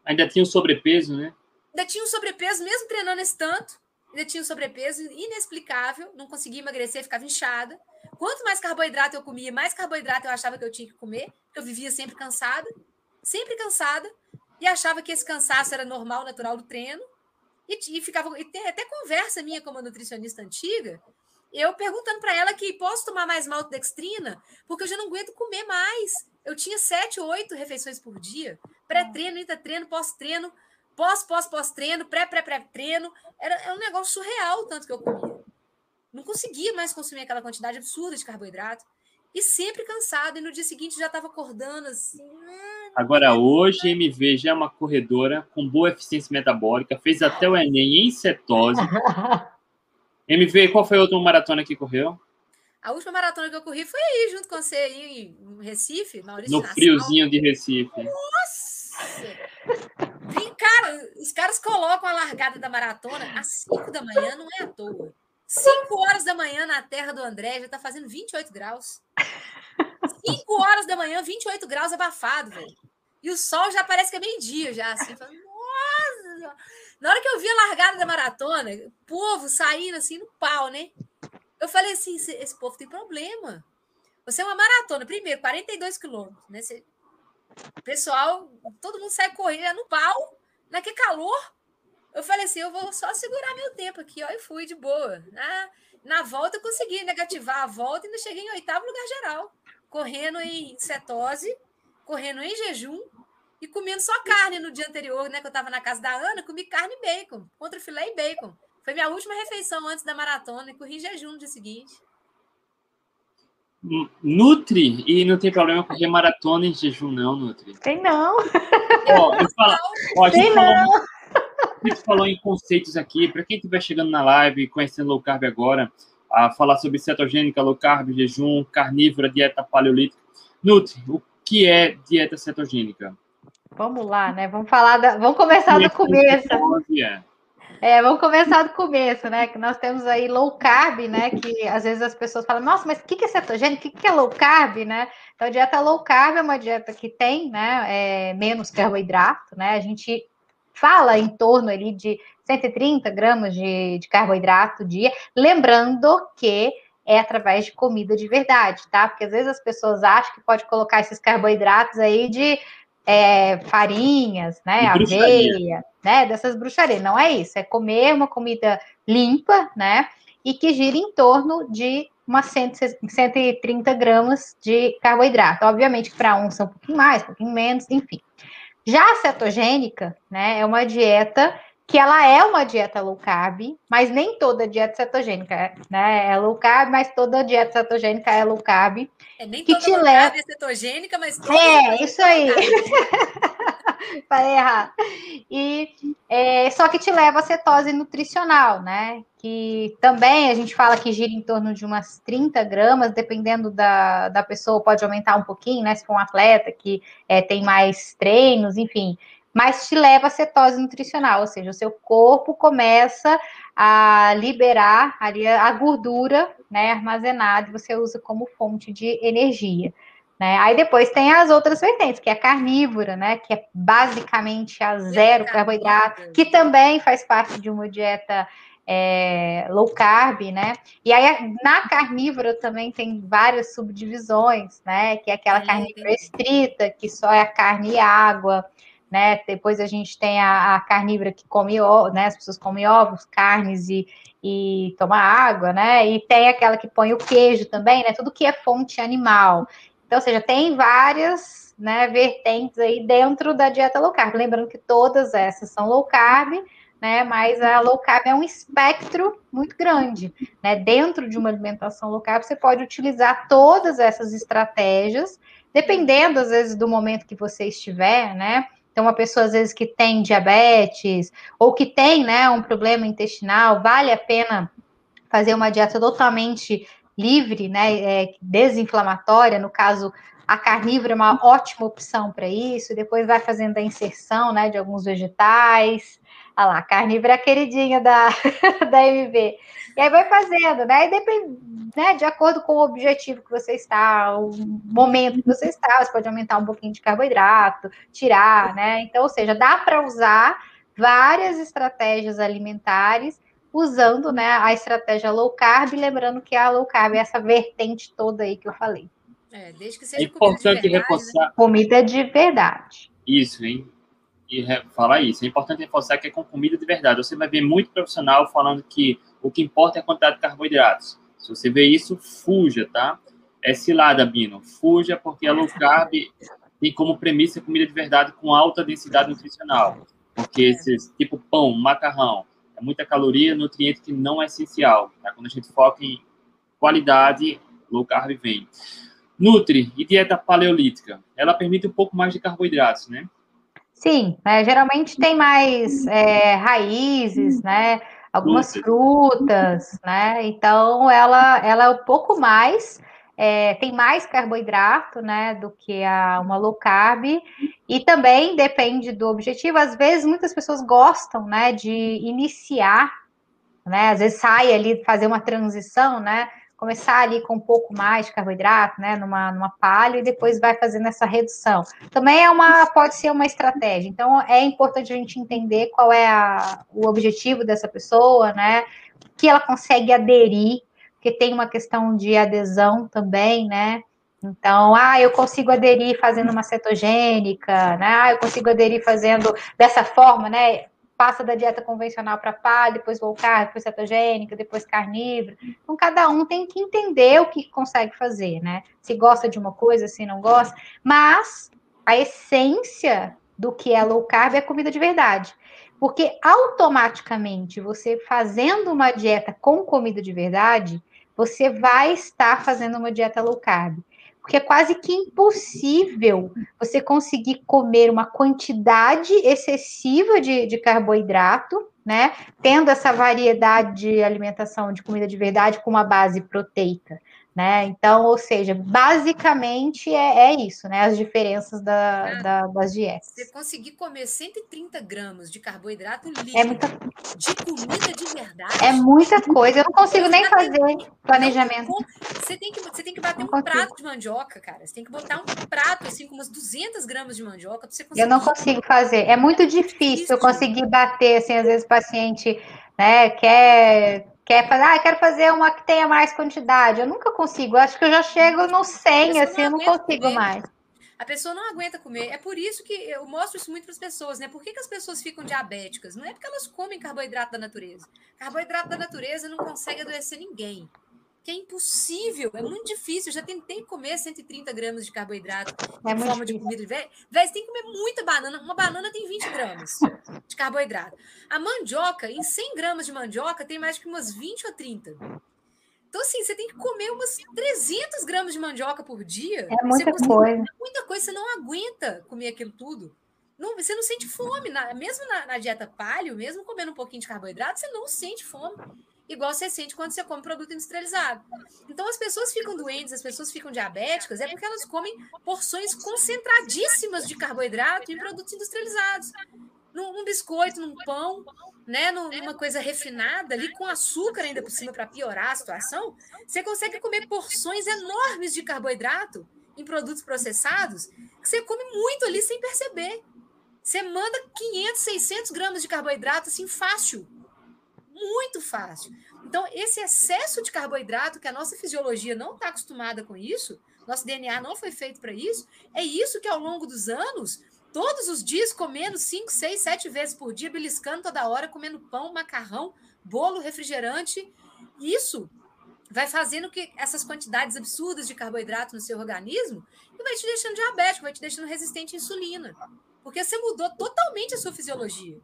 Ainda tinha o sobrepeso, né? Ainda tinha o sobrepeso, mesmo treinando esse tanto, ainda tinha o sobrepeso inexplicável, não conseguia emagrecer, ficava inchada. Quanto mais carboidrato eu comia, mais carboidrato eu achava que eu tinha que comer, eu vivia sempre cansada, sempre cansada, e achava que esse cansaço era normal, natural do treino. E, e ficava e tem até conversa minha com uma nutricionista antiga, eu perguntando para ela que posso tomar mais maltodextrina, porque eu já não aguento comer mais. Eu tinha sete, oito refeições por dia, pré-treino, intra-treino, pós-treino, pós, pós, pós-treino, pré, pré, pré-treino. Era, era um negócio surreal tanto que eu comia. Não conseguia mais consumir aquela quantidade absurda de carboidrato. E sempre cansado, e no dia seguinte já estava acordando assim. Ah, Agora, hoje, MV já é uma corredora com boa eficiência metabólica, fez até o Enem em cetose. MV, qual foi a outra maratona que correu? A última maratona que eu corri foi aí, junto com você aí em Recife, Maurício No Nassau. friozinho de Recife. Nossa! Vim, cara, os caras colocam a largada da maratona às 5 da manhã, não é à toa. 5 horas da manhã na terra do André, já tá fazendo 28 graus. 5 horas da manhã, 28 graus abafado, velho. E o sol já parece que é meio-dia, já, assim. Falando, Na hora que eu vi a largada da maratona, o povo saindo assim no pau, né? Eu falei assim: esse povo tem problema. Você é uma maratona, primeiro, 42 quilômetros, né? Você... Pessoal, todo mundo sai correndo no pau, naquele calor. Eu falei assim: eu vou só segurar meu tempo aqui, ó, e fui de boa. Na, na volta, eu consegui negativar a volta e ainda cheguei em oitavo lugar geral, correndo em cetose, correndo em jejum e comendo só carne no dia anterior, né? Que eu estava na casa da Ana, comi carne e bacon, contra filé e bacon. Foi minha última refeição antes da maratona e corri em jejum no dia seguinte. Nutri, e não tem problema correr maratona em jejum, não, Nutri. Tem não. Ó, eu falo, ó, a, gente falou, a gente falou em conceitos aqui, para quem estiver chegando na live, conhecendo low carb agora, a falar sobre cetogênica, low carb, jejum, carnívora, dieta paleolítica. Nutri, o que é dieta cetogênica? Vamos lá, né? Vamos falar da... Vamos começar do começo. É. É, vamos começar do começo, né? Que nós temos aí low carb, né? Que às vezes as pessoas falam, nossa, mas o que é cetogênico? O que é low carb, né? Então, a dieta low carb é uma dieta que tem, né? É, menos carboidrato, né? A gente fala em torno ali de 130 gramas de, de carboidrato dia, lembrando que é através de comida de verdade, tá? Porque às vezes as pessoas acham que pode colocar esses carboidratos aí de é, farinhas, né, aveia, né, dessas bruxarias. Não é isso, é comer uma comida limpa, né, e que gira em torno de umas 130 gramas de carboidrato. Obviamente para um são um pouquinho mais, um pouquinho menos, enfim. Já a cetogênica, né, é uma dieta que ela é uma dieta low carb, mas nem toda dieta cetogênica, né? É low carb, mas toda dieta cetogênica é low carb. É nem que toda te low leva... carb é cetogênica, mas toda É, isso aí. Falei errado. E é, só que te leva a cetose nutricional, né? Que também a gente fala que gira em torno de umas 30 gramas, dependendo da, da pessoa, pode aumentar um pouquinho, né? Se for um atleta que é, tem mais treinos, enfim mas te leva a cetose nutricional, ou seja, o seu corpo começa a liberar ali a gordura né, armazenada e você usa como fonte de energia. Né? Aí depois tem as outras vertentes, que é a carnívora, né? Que é basicamente a zero carboidrato, que também faz parte de uma dieta é, low carb, né? E aí na carnívora também tem várias subdivisões, né? Que é aquela carnívora estrita, que só é a carne e água né? Depois a gente tem a, a carnívora que come ovos, né? As pessoas comem ovos, carnes e, e toma água, né? E tem aquela que põe o queijo também, né? Tudo que é fonte animal. Então, ou seja, tem várias né, vertentes aí dentro da dieta low carb. Lembrando que todas essas são low carb, né? Mas a low carb é um espectro muito grande, né? Dentro de uma alimentação low carb, você pode utilizar todas essas estratégias, dependendo às vezes do momento que você estiver, né? Então, uma pessoa, às vezes, que tem diabetes ou que tem né, um problema intestinal, vale a pena fazer uma dieta totalmente livre, né, é, desinflamatória, no caso, a carnívora é uma ótima opção para isso, depois vai fazendo a inserção, né, de alguns vegetais, Olha lá, carnívora é queridinha da, da MV. E aí vai fazendo, né? E depende, né? De acordo com o objetivo que você está, o momento que você está, você pode aumentar um pouquinho de carboidrato, tirar, né? Então, ou seja, dá para usar várias estratégias alimentares usando né, a estratégia low carb, lembrando que a low carb é essa vertente toda aí que eu falei. É, desde que seja é importante comida de verdade, reforçar. Né? Comida de verdade. Isso, hein? E falar isso. É importante reforçar que é com comida de verdade. Você vai ver muito profissional falando que o que importa é a quantidade de carboidratos. Se você vê isso, fuja, tá? É cilada, Bino. Fuja, porque a low carb tem como premissa comida de verdade com alta densidade nutricional. Porque esses, tipo pão, macarrão, é muita caloria, nutriente que não é essencial. Tá? Quando a gente foca em qualidade, low carb vem. Nutri e dieta paleolítica. Ela permite um pouco mais de carboidratos, né? Sim, né, geralmente tem mais é, raízes, né? Algumas frutas, né? Então ela, ela é um pouco mais, é, tem mais carboidrato, né? Do que a, uma low carb. E também depende do objetivo. Às vezes muitas pessoas gostam, né? De iniciar, né? Às vezes sai ali fazer uma transição, né? Começar ali com um pouco mais de carboidrato, né, numa, numa palha, e depois vai fazendo essa redução. Também é uma, pode ser uma estratégia. Então, é importante a gente entender qual é a, o objetivo dessa pessoa, né, que ela consegue aderir, porque tem uma questão de adesão também, né, então, ah, eu consigo aderir fazendo uma cetogênica, né? Ah, eu consigo aderir fazendo dessa forma, né? Passa da dieta convencional para palha, depois low carb, depois cetogênica, depois carnívora. Então, cada um tem que entender o que consegue fazer, né? Se gosta de uma coisa, se não gosta. Mas a essência do que é low carb é comida de verdade. Porque automaticamente você fazendo uma dieta com comida de verdade, você vai estar fazendo uma dieta low carb. Porque é quase que impossível você conseguir comer uma quantidade excessiva de, de carboidrato, né? Tendo essa variedade de alimentação de comida de verdade com uma base proteica. Né? Então, ou seja, basicamente é, é isso, né? As diferenças da, da, das dietas. Você conseguir comer 130 gramas de carboidrato líquido é muita... de comida de verdade. É muita coisa. Eu não consigo nem fazer planejamento. Você tem que, você tem que bater não um consigo. prato de mandioca, cara. Você tem que botar um prato, assim, com umas 200 gramas de mandioca para você conseguir. Eu não consigo fazer. É muito difícil eu conseguir bater, assim, às vezes o paciente né, quer quer fazer, ah, quero fazer uma que tenha mais quantidade. Eu nunca consigo. Eu acho que eu já chego no 100, assim, eu não consigo comer. mais. A pessoa não aguenta comer. É por isso que eu mostro isso muito para as pessoas, né? Por que, que as pessoas ficam diabéticas? Não é porque elas comem carboidrato da natureza. Carboidrato da natureza não consegue adoecer ninguém que é impossível, é muito difícil. Eu já tentei comer 130 gramas de carboidrato é em forma difícil. de comida. Véi, você tem que comer muita banana. Uma banana tem 20 gramas de carboidrato. A mandioca, em 100 gramas de mandioca, tem mais que umas 20 ou 30. Então, assim, você tem que comer umas 300 gramas de mandioca por dia. É muita coisa. Muita coisa, você não aguenta comer aquilo tudo. Não, você não sente fome. Na, mesmo na, na dieta paleo, mesmo comendo um pouquinho de carboidrato, você não sente fome igual você sente quando você come produto industrializado. Então, as pessoas ficam doentes, as pessoas ficam diabéticas, é porque elas comem porções concentradíssimas de carboidrato em produtos industrializados. Num, num biscoito, num pão, né, numa coisa refinada, ali com açúcar ainda por cima para piorar a situação, você consegue comer porções enormes de carboidrato em produtos processados que você come muito ali sem perceber. Você manda 500, 600 gramas de carboidrato assim fácil muito fácil. Então, esse excesso de carboidrato, que a nossa fisiologia não está acostumada com isso, nosso DNA não foi feito para isso, é isso que ao longo dos anos, todos os dias comendo 5, 6, 7 vezes por dia, beliscando toda hora, comendo pão, macarrão, bolo, refrigerante, isso vai fazendo que essas quantidades absurdas de carboidrato no seu organismo e vai te deixando diabético, vai te deixando resistente à insulina. Porque você mudou totalmente a sua fisiologia.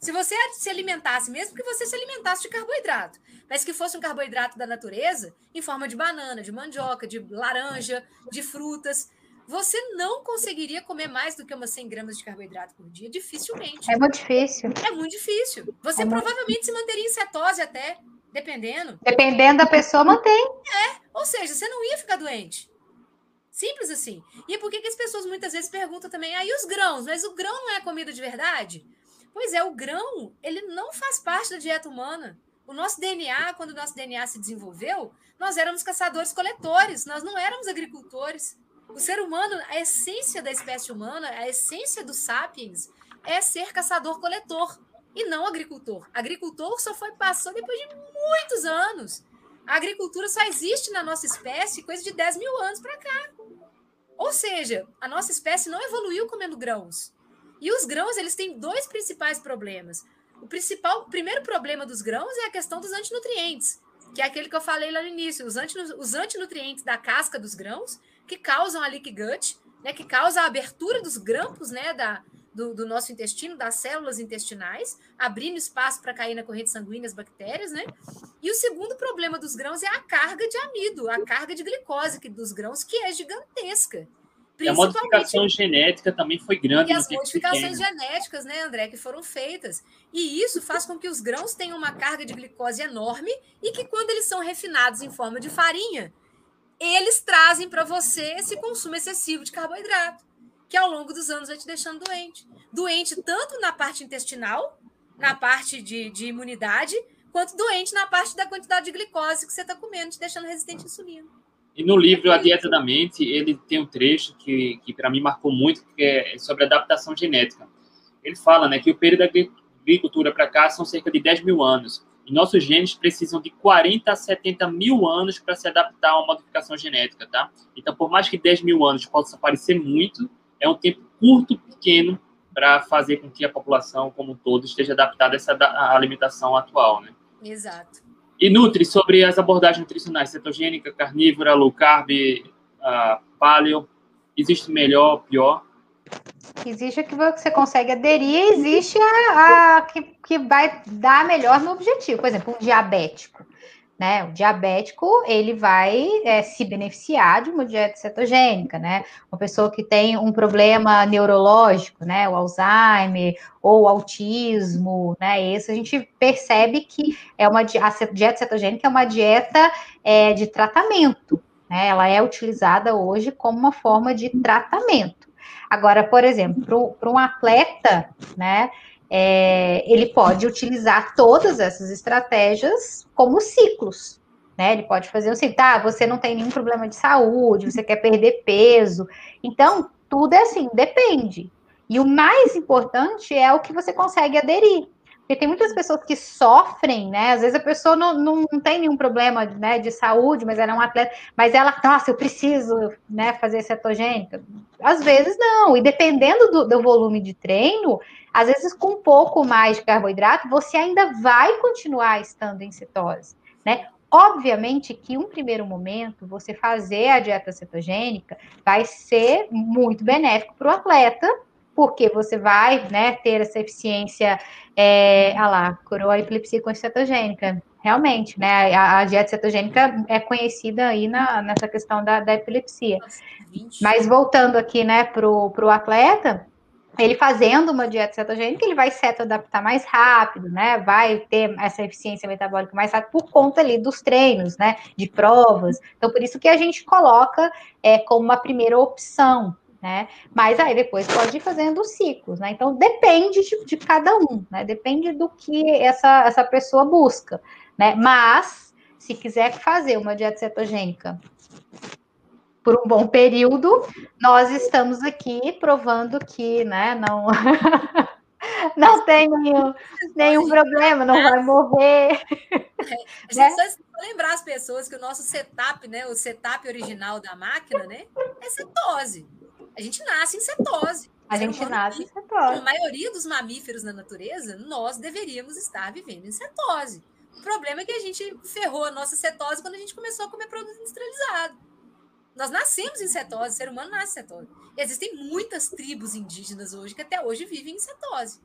Se você se alimentasse, mesmo que você se alimentasse de carboidrato, mas que fosse um carboidrato da natureza, em forma de banana, de mandioca, de laranja, de frutas, você não conseguiria comer mais do que umas 100 gramas de carboidrato por dia, dificilmente. É muito difícil. É muito difícil. Você é provavelmente muito... se manteria em cetose até, dependendo. Dependendo da pessoa, mantém. É, ou seja, você não ia ficar doente. Simples assim. E por que, que as pessoas muitas vezes perguntam também, aí ah, os grãos? Mas o grão não é comida de verdade? Pois é, o grão, ele não faz parte da dieta humana. O nosso DNA, quando o nosso DNA se desenvolveu, nós éramos caçadores-coletores, nós não éramos agricultores. O ser humano, a essência da espécie humana, a essência dos sapiens, é ser caçador-coletor e não agricultor. Agricultor só foi passando depois de muitos anos. A agricultura só existe na nossa espécie coisa de 10 mil anos para cá. Ou seja, a nossa espécie não evoluiu comendo grãos. E os grãos, eles têm dois principais problemas. O principal, o primeiro problema dos grãos é a questão dos antinutrientes, que é aquele que eu falei lá no início, os, os antinutrientes da casca dos grãos, que causam a leak gut, né, que causa a abertura dos grampos, né, da, do, do, nosso intestino, das células intestinais, abrindo espaço para cair na corrente sanguínea as bactérias, né? E o segundo problema dos grãos é a carga de amido, a carga de glicose dos grãos, que é gigantesca. E a modificação genética também foi grande. E as modificações genéticas, né, André, que foram feitas. E isso faz com que os grãos tenham uma carga de glicose enorme e que, quando eles são refinados em forma de farinha, eles trazem para você esse consumo excessivo de carboidrato, que ao longo dos anos vai te deixando doente. Doente tanto na parte intestinal, na parte de, de imunidade, quanto doente na parte da quantidade de glicose que você está comendo, te deixando resistente à insulina. E no livro A Dieta da Mente, ele tem um trecho que, que para mim marcou muito, que é sobre adaptação genética. Ele fala né, que o período da agricultura para cá são cerca de 10 mil anos. E nossos genes precisam de 40 a 70 mil anos para se adaptar a uma modificação genética, tá? Então, por mais que 10 mil anos possa parecer muito, é um tempo curto, pequeno, para fazer com que a população como um todo esteja adaptada a essa alimentação atual, né? Exato. E Nutri, sobre as abordagens nutricionais, cetogênica, carnívora, low carb, uh, paleo, existe melhor, pior? Existe a que você consegue aderir, existe a, a que, que vai dar melhor no objetivo. Por exemplo, um diabético. Né? O diabético ele vai é, se beneficiar de uma dieta cetogênica, né? Uma pessoa que tem um problema neurológico, né? O Alzheimer ou o autismo, né? Esse a gente percebe que é uma a dieta cetogênica é uma dieta é, de tratamento, né? Ela é utilizada hoje como uma forma de tratamento. Agora, por exemplo, para um atleta, né? É, ele pode utilizar todas essas estratégias como ciclos. Né? Ele pode fazer assim, tá, você não tem nenhum problema de saúde, você quer perder peso. Então, tudo é assim, depende. E o mais importante é o que você consegue aderir. Porque tem muitas pessoas que sofrem, né? Às vezes a pessoa não, não, não tem nenhum problema né, de saúde, mas ela é um atleta, mas ela, nossa, eu preciso né, fazer cetogênica. Às vezes não, e dependendo do, do volume de treino, às vezes com um pouco mais de carboidrato, você ainda vai continuar estando em cetose, né? Obviamente que um primeiro momento, você fazer a dieta cetogênica vai ser muito benéfico para o atleta, porque você vai né, ter essa eficiência, é, ah lá, curou a epilepsia com cetogênica. Realmente, né? A, a, dieta cetogênica é conhecida aí na, nessa questão da, da epilepsia. Mas voltando aqui, né, para o atleta, ele fazendo uma dieta cetogênica, ele vai se adaptar mais rápido, né? Vai ter essa eficiência metabólica mais rápido por conta ali dos treinos, né? De provas. Então, por isso que a gente coloca é, como uma primeira opção, né? Mas aí depois pode ir fazendo os ciclos, né? Então, depende de, de cada um, né? Depende do que essa, essa pessoa busca, né? Mas, se quiser fazer uma dieta cetogênica por um bom período, nós estamos aqui provando que, né, não não tem nenhum, nenhum problema, não vai morrer. É, a gente só lembrar as pessoas que o nosso setup, né, o setup original da máquina, né, é cetose. A gente nasce em cetose. A gente nasce em cetose. A maioria dos mamíferos na natureza, nós deveríamos estar vivendo em cetose. O problema é que a gente ferrou a nossa cetose quando a gente começou a comer produto industrializado. Nós nascemos em cetose, o ser humano nasce em cetose. E existem muitas tribos indígenas hoje que até hoje vivem em cetose.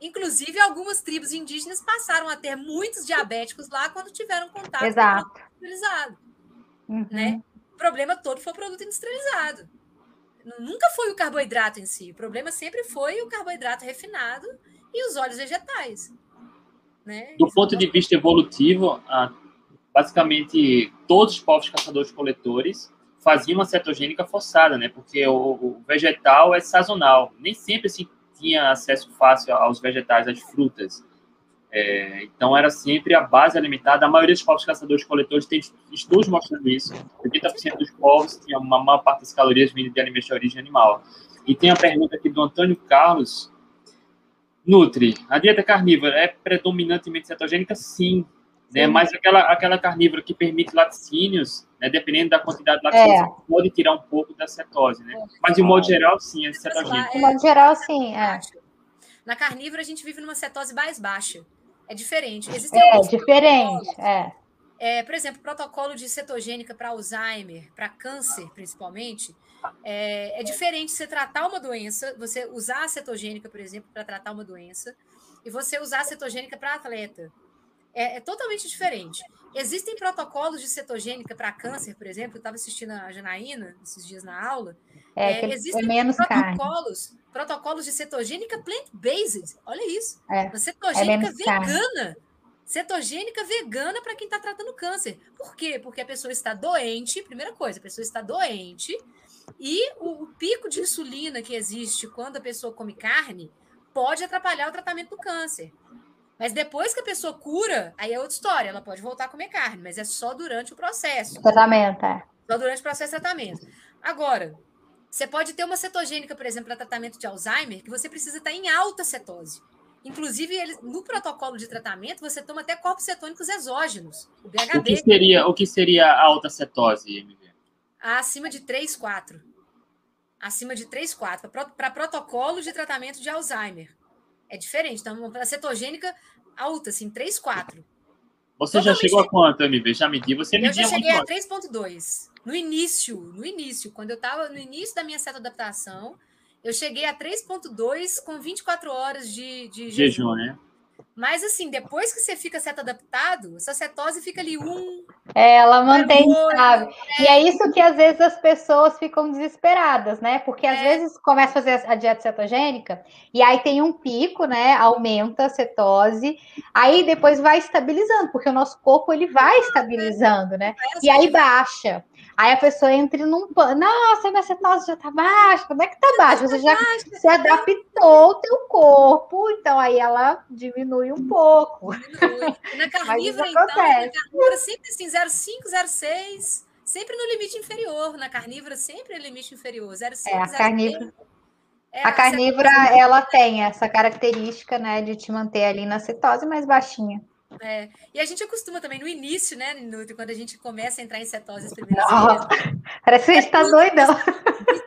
Inclusive, algumas tribos indígenas passaram a ter muitos diabéticos lá quando tiveram contato Exato. com o produto industrializado. Uhum. Né? O problema todo foi o produto industrializado. Nunca foi o carboidrato em si. O problema sempre foi o carboidrato refinado e os óleos vegetais. Né? Do ponto de vista evolutivo, basicamente todos os povos caçadores-coletores fazia uma cetogênica forçada, né? Porque o, o, vegetal é sazonal. Nem sempre se tinha acesso fácil aos vegetais, às frutas. É, então, era sempre a base alimentar. A maioria dos povos caçadores-coletores tem estudos mostrando isso. 80% dos povos tinha uma maior parte das calorias vindo de alimentos de origem animal. E tem a pergunta aqui do Antônio Carlos. Nutri, a dieta carnívora é predominantemente cetogênica? Sim. Né? Mas aquela, aquela carnívora que permite laticínios, né? dependendo da quantidade de laticínios, é. pode tirar um pouco da cetose, né? Mas, de modo geral, sim, é cetogênico. De modo geral, sim, é. Na carnívora, a gente vive numa cetose mais baixa. É diferente. Existem é, diferente, é. É, por exemplo, protocolo de cetogênica para Alzheimer, para câncer, principalmente, é, é, diferente você tratar uma doença, você usar a cetogênica, por exemplo, para tratar uma doença, e você usar a cetogênica para atleta é, é totalmente diferente. Existem protocolos de cetogênica para câncer, por exemplo. Eu estava assistindo a Janaína esses dias na aula. É, é, existem menos protocolos, carne. protocolos de cetogênica plant-based. Olha isso. É, Uma cetogênica é vegana. Carne. Cetogênica vegana para quem está tratando câncer. Por quê? Porque a pessoa está doente. Primeira coisa, a pessoa está doente. E o, o pico de insulina que existe quando a pessoa come carne pode atrapalhar o tratamento do câncer. Mas depois que a pessoa cura, aí é outra história. Ela pode voltar a comer carne, mas é só durante o processo. Tratamento, é. Só durante o processo de tratamento. Agora, você pode ter uma cetogênica, por exemplo, para tratamento de Alzheimer, que você precisa estar em alta cetose. Inclusive, eles, no protocolo de tratamento, você toma até corpos cetônicos exógenos, o BHB. O que seria, o que seria a alta cetose, MV? Acima de 3, 4. Acima de 3, 4. Para protocolo de tratamento de Alzheimer. É diferente. Então, uma cetogênica alta, assim, 3, 4. Você Totalmente já chegou a quanto, MV? Já mediu? Você Eu já cheguei a 3,2. No início, no início, quando eu estava no início da minha certa adaptação, Eu cheguei a 3,2 com 24 horas de, de jejum. Jejum, né? Mas assim, depois que você fica certo adaptado, essa cetose fica ali um. É, ela mantém Amor, estável. E é isso que às vezes as pessoas ficam desesperadas, né? Porque às É. vezes começa a fazer a dieta cetogênica e aí tem um pico, né? Aumenta a cetose, aí depois vai estabilizando, porque o nosso corpo ele vai estabilizando, né? E aí baixa. Aí a pessoa entra num pan. Nossa, minha cetose já tá baixa. Como é que tá baixa? Você já se adaptou o teu corpo, então aí ela diminui um pouco. diminui. Na carnívora, então, na acontece. carnívora sempre assim, 0,5, 0,6, sempre no limite inferior. Na carnívora, sempre no limite inferior. 0,5, É, a 0,6. carnívora- É, A carnívora, ela tem essa característica, né, de te manter ali na cetose mais baixinha. É. E a gente acostuma também no início, né, Nutri, quando a gente começa a entrar em cetose as primeiras Nossa, vezes, parece que a gente tá doidão.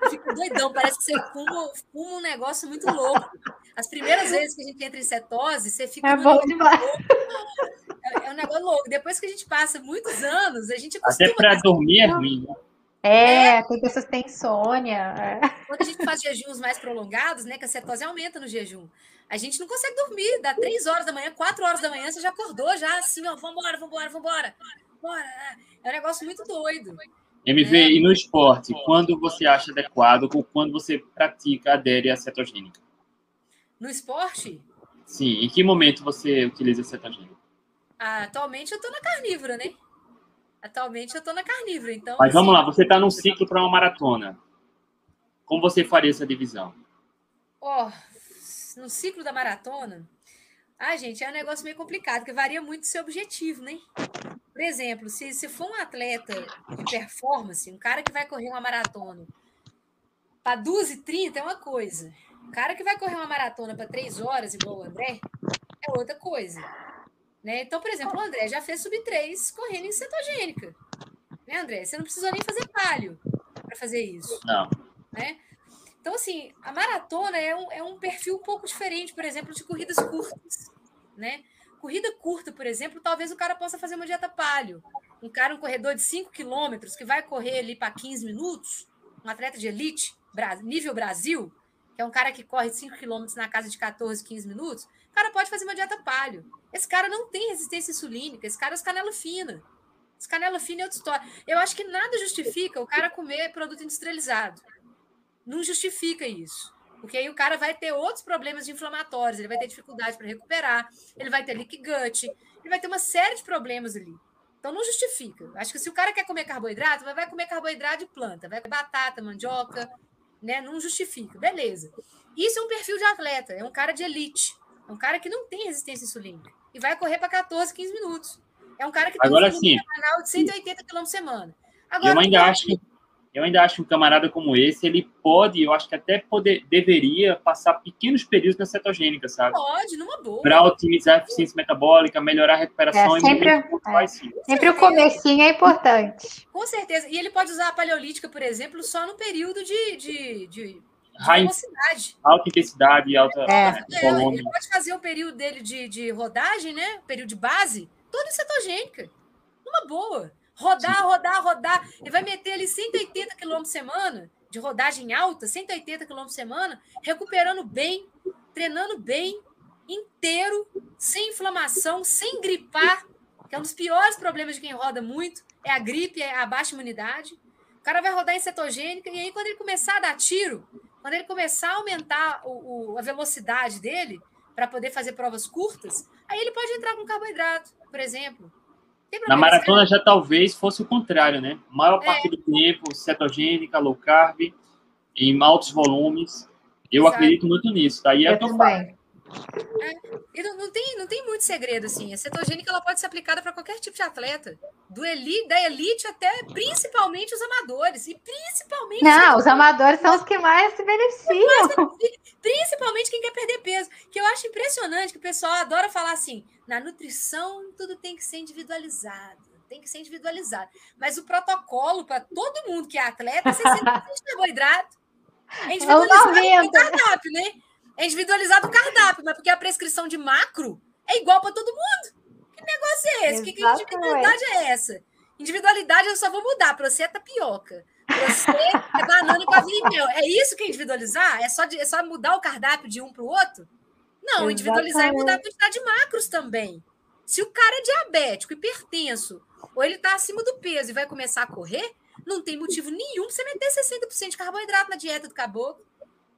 fica doidão, parece que você fuma, fuma um negócio muito louco. As primeiras vezes que a gente entra em cetose, você fica É bom demais. É, é um negócio louco. Depois que a gente passa muitos anos, a gente acostuma. Até para dormir é ruim, né? É, tem pessoas que têm insônia. é. Quando a gente faz jejuns mais prolongados, né? Que a cetose aumenta no jejum. A gente não consegue dormir. Dá três horas da manhã, quatro horas da manhã, você já acordou, já assim, ó, vambora, vambora, vambora. Bora. É um negócio muito doido. MV, É. e no esporte, quando você acha adequado ou quando você pratica, adere à cetogênica? No esporte, Sim, em que momento você utiliza a cetogênica? Atualmente eu tô na carnívora, né? Atualmente eu tô na carnívora, então. Mas vamos assim, lá, você está num ciclo para uma maratona. Como você faria essa divisão? Ó, no ciclo da maratona, ah, gente, é um negócio meio complicado, porque varia muito do seu objetivo, né? Por exemplo, se, se for um atleta de performance, um cara que vai correr uma maratona para 2h30 é uma coisa. O cara que vai correr uma maratona para 3 horas, igual o André, é outra coisa. Né? Então, por exemplo, o André já fez sub 3 correndo em cetogênica. Né, André? Você não precisou nem fazer palio para fazer isso Não. né? Então, assim, a maratona é um, é um perfil um pouco diferente, por exemplo, de corridas curtas, né? Corrida curta, por exemplo, talvez o cara possa fazer uma dieta palio. Um cara, um corredor de 5 quilômetros, que vai correr ali para 15 minutos, um atleta de elite, nível Brasil, que é um cara que corre 5 quilômetros na casa de 14, 15 minutos, cara pode fazer uma dieta palio. Esse cara não tem resistência insulínica, esse cara é os canela fina. Esse canela fina é outra história. Eu acho que nada justifica o cara comer produto industrializado não justifica isso. Porque aí o cara vai ter outros problemas inflamatórios, ele vai ter dificuldade para recuperar, ele vai ter leak gut, ele vai ter uma série de problemas ali. Então não justifica. Acho que se o cara quer comer carboidrato, vai comer carboidrato de planta, vai comer batata, mandioca, né? Não justifica. Beleza. Isso é um perfil de atleta, é um cara de elite, é um cara que não tem resistência insulínica e vai correr para 14, 15 minutos. É um cara que tem Agora um volume sim. semanal de 180 km por semana. Eu Agora, ainda acho que eu ainda acho que um camarada como esse, ele pode, eu acho que até poder, deveria passar pequenos períodos na cetogênica, sabe? pode, numa boa. Para otimizar a eficiência metabólica, melhorar a recuperação É, e sempre- é. Sempre o comecinho é importante. Com certeza. E ele pode usar a paleolítica, por exemplo, só no período de, de, de High- velocidade. Alta intensidade e alta É. É, volume. ele pode fazer o período dele de, de rodagem, né? O período de base, todo em cetogênica. Numa boa. Rodar, rodar, rodar. Ele vai meter ali 180 km por semana, de rodagem alta, 180 km por semana, recuperando bem, treinando bem, inteiro, sem inflamação, sem gripar, que é um dos piores problemas de quem roda muito, é a gripe, é a baixa imunidade. O cara vai rodar em cetogênica, e aí quando ele começar a dar tiro, quando ele começar a aumentar o, o- a velocidade dele para poder fazer provas curtas, aí ele pode entrar com carboidrato, por exemplo. Na maratona já talvez fosse o contrário, né? Maior É. parte do tempo, cetogênica, low carb, em altos volumes. Eu Exato. acredito muito nisso, tá? E é o Eu que eu também. E não, não tem, não tem muito segredo, assim. A cetogênica ela pode ser aplicada para qualquer tipo de atleta. Do elite, da elite até principalmente os amadores. E principalmente, Não, os amadores são os que mais se beneficiam. principalmente quem quer perder peso. Que eu acho impressionante que o pessoal adora falar assim: na nutrição tudo tem que ser individualizado. Tem que ser individualizado. Mas o protocolo para todo mundo que é atleta é 60% de carboidrato. É individualizado o 90. cardápio, né? É individualizado o cardápio, mas porque a prescrição de macro é igual para todo mundo. Que negócio é esse? Que, que Exatamente. individualidade é essa? Individualidade eu só vou mudar para você é tapioca. Você é banana e mel. É isso que é individualizar? É só, de, é só mudar o cardápio de um para o outro? Não, Exatamente. individualizar é mudar a quantidade de macros também. Se o cara é diabético, hipertenso, ou ele está acima do peso e vai começar a correr, não tem motivo nenhum para você meter 60% de carboidrato na dieta do caboclo.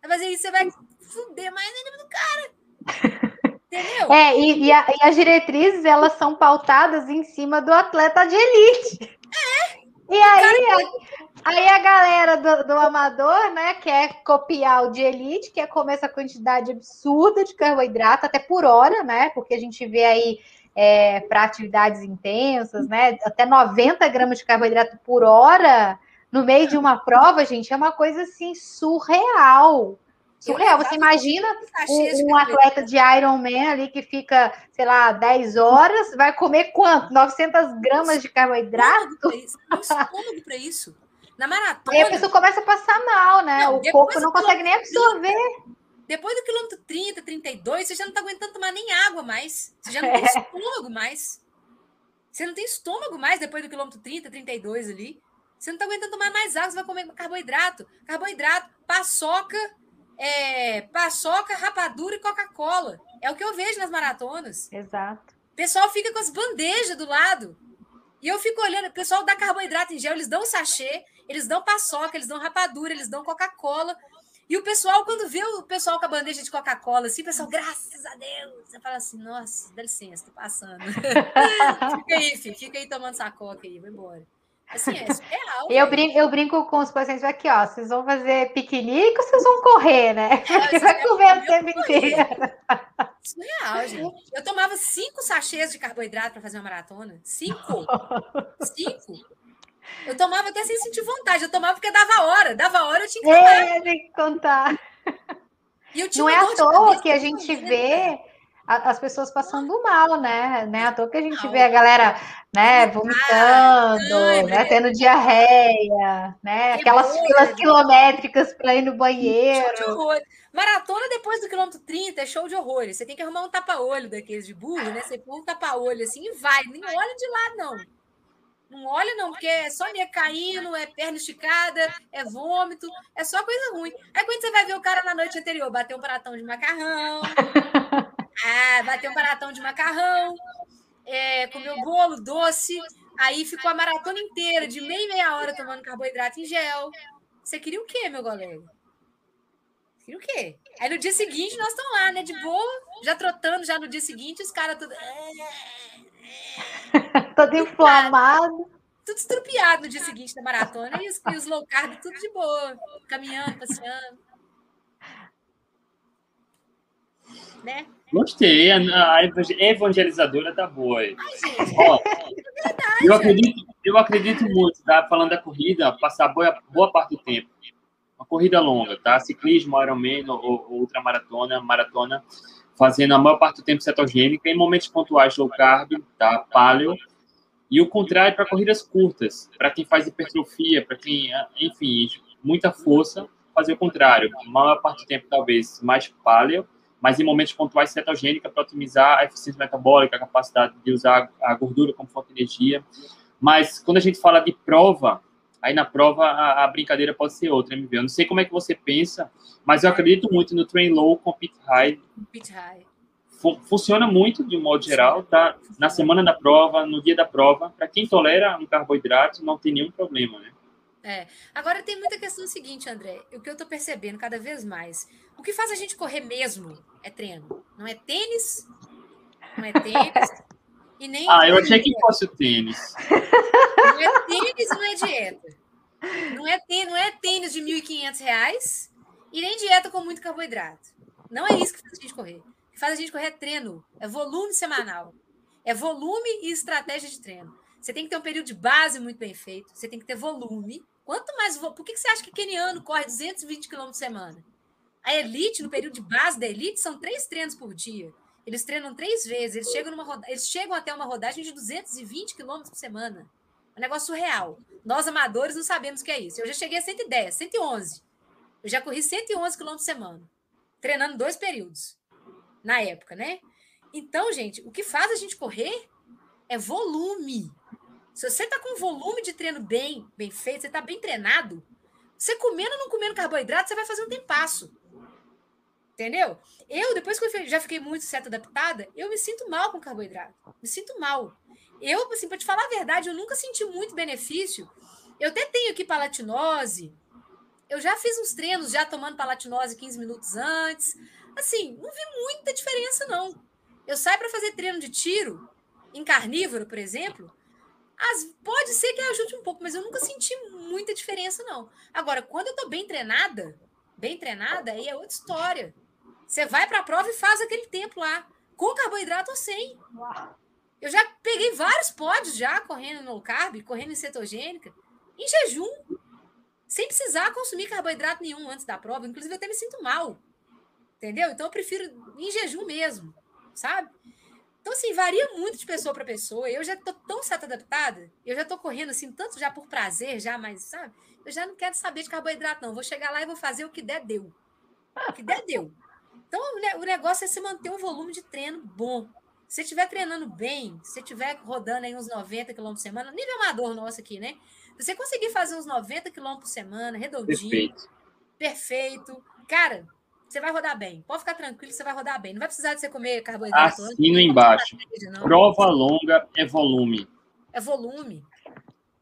Mas aí você vai fuder mais ainda do cara. Entendeu? É, e, e, a, e, as diretrizes, elas são pautadas em cima do atleta de elite. É. E aí, a, aí a galera do, do, amador, né, quer copiar o de elite, quer comer essa quantidade absurda de carboidrato, até por hora, né? Porque a gente vê aí é, para atividades intensas, né? Até 90 gramas de carboidrato por hora no meio de uma prova, gente, é uma coisa assim surreal. Surreal. Você imagina um, um atleta de Ironman ali que fica, sei lá, 10 horas, vai comer quanto? 900 gramas de carboidrato? Não estômago para isso. Na maratona. Aí a pessoa começa a passar mal, né? Não, o corpo não consegue nem absorver. 30, depois do quilômetro 30, 32, você já não está aguentando tomar nem água mais. Você já não tem é. estômago mais. Você não tem estômago mais depois do quilômetro 30, 32 ali. Você não está aguentando tomar mais água, você vai comer carboidrato. Carboidrato, paçoca é, paçoca, rapadura e Coca-Cola. É o que eu vejo nas maratonas. Exato. O pessoal fica com as bandejas do lado. E eu fico olhando, o pessoal dá carboidrato em gel, eles dão sachê, eles dão paçoca, eles dão rapadura, eles dão Coca-Cola. E o pessoal, quando vê o pessoal com a bandeja de Coca-Cola, assim, o pessoal, graças a Deus, você fala assim, nossa, dá licença, tô passando. fica aí, filho, fica aí tomando essa coca aí, vai embora. Assim, é surreal. eu, brinco, eu brinco com os pacientes aqui, ó. Vocês vão fazer piquenique ou vocês vão correr, né? É, vai comer o tempo inteiro. Surreal, gente. Eu tomava cinco sachês de carboidrato para fazer uma maratona. Cinco. cinco. Eu tomava até sem sentir vontade. Eu tomava porque dava hora. Dava hora, eu tinha que tomar. É, tem que contar. Não é à toa que a gente vê as pessoas passando mal, né? né? À toa que a gente vê a galera, né, vomitando, né, tendo diarreia, né? Aquelas filas quilométricas para ir no banheiro. Maratona depois do quilômetro 30 é show de horrores. Você tem que arrumar um tapa-olho daqueles de burro, né? Você põe um tapa-olho assim e vai. Nem olha de lá, não. Não olha, não, porque é só minha caindo, é perna esticada, é vômito, é só coisa ruim. Aí quando você vai ver o cara na noite anterior, bater um pratão de macarrão, Ah, bateu um maratão de macarrão, é, comeu bolo, doce, aí ficou a maratona inteira, de meia e meia hora, tomando carboidrato em gel. Você queria o quê, meu colega? Queria o quê? Aí no dia seguinte nós estamos lá, né? De boa, já trotando, já no dia seguinte, os caras tudo. Todo inflamado. Tudo estrupiado no dia seguinte da maratona e os, e os low carb tudo de boa, caminhando, passeando. Né? Gostei, a, evangelizadora tá boa aí. Ó, eu, acredito, eu acredito muito, tá? Falando da corrida, passar boa, boa parte do tempo. Uma corrida longa, tá? Ciclismo, Ironman ou, ou ultramaratona, maratona, fazendo a maior parte do tempo cetogênica, em momentos pontuais low carb, tá? Paleo. E o contrário para corridas curtas, para quem faz hipertrofia, para quem, enfim, muita força, fazer o contrário. A maior parte do tempo, talvez, mais paleo mas em momentos pontuais cetogênica para otimizar a eficiência metabólica, a capacidade de usar a gordura como fonte de energia. Mas quando a gente fala de prova, aí na prova a, a brincadeira pode ser outra, MV. Eu não sei como é que você pensa, mas eu acredito muito no train low, compete high. Compete high. Funciona muito, de um modo geral, tá? Na semana da prova, no dia da prova, para quem tolera um carboidrato, não tem nenhum problema, né? É. Agora tem muita questão seguinte, André, o que eu estou percebendo cada vez mais. O que faz a gente correr mesmo é treino. Não é tênis, não é tênis. E nem ah, eu achei que fosse o tênis. Não é tênis, não é dieta. Não é tênis, não é tênis de R$ 1.500 e nem dieta com muito carboidrato. Não é isso que faz a gente correr. O que faz a gente correr é treino, é volume semanal. É volume e estratégia de treino. Você tem que ter um período de base muito bem feito, você tem que ter volume, Quanto mais. Por que você acha que keniano corre 220 km por semana? A elite, no período de base da elite, são três treinos por dia. Eles treinam três vezes, eles chegam, numa eles chegam até uma rodagem de 220 km por semana. É um negócio surreal. Nós, amadores, não sabemos o que é isso. Eu já cheguei a 110, 111. Eu já corri 111 km por semana, treinando dois períodos, na época, né? Então, gente, o que faz a gente correr é volume. Se você está com volume de treino bem, bem feito, você está bem treinado, você comendo ou não comendo carboidrato, você vai fazer um tempasso. Entendeu? Eu, depois que eu já fiquei muito certo adaptada, eu me sinto mal com carboidrato. Me sinto mal. Eu, assim, para te falar a verdade, eu nunca senti muito benefício. Eu até tenho aqui palatinose. Eu já fiz uns treinos já tomando palatinose 15 minutos antes. Assim, não vi muita diferença, não. Eu saio para fazer treino de tiro, em carnívoro, por exemplo. As, pode ser que ajude um pouco, mas eu nunca senti muita diferença, não. Agora, quando eu tô bem treinada, bem treinada, aí é outra história. Você vai para a prova e faz aquele tempo lá, com carboidrato ou sem. Eu já peguei vários pódios já correndo no carb, correndo em cetogênica, em jejum, sem precisar consumir carboidrato nenhum antes da prova. Inclusive, eu até me sinto mal. Entendeu? Então, eu prefiro em jejum mesmo, sabe? Então, assim, varia muito de pessoa para pessoa. Eu já tô tão certa adaptada, eu já tô correndo assim, tanto já por prazer, já, mas, sabe? Eu já não quero saber de carboidrato, não. Vou chegar lá e vou fazer o que der, deu. O que der, deu. Então, o negócio é se manter um volume de treino bom. Se estiver treinando bem, se estiver rodando aí uns 90 km por semana, nível amador nosso aqui, né? Se você conseguir fazer uns 90 km por semana, redondinho, perfeito. perfeito, cara, você vai rodar bem. Pode ficar tranquilo, você vai rodar bem. Não vai precisar de você comer carboidrato. Assino embaixo. Prova longa é volume. É volume.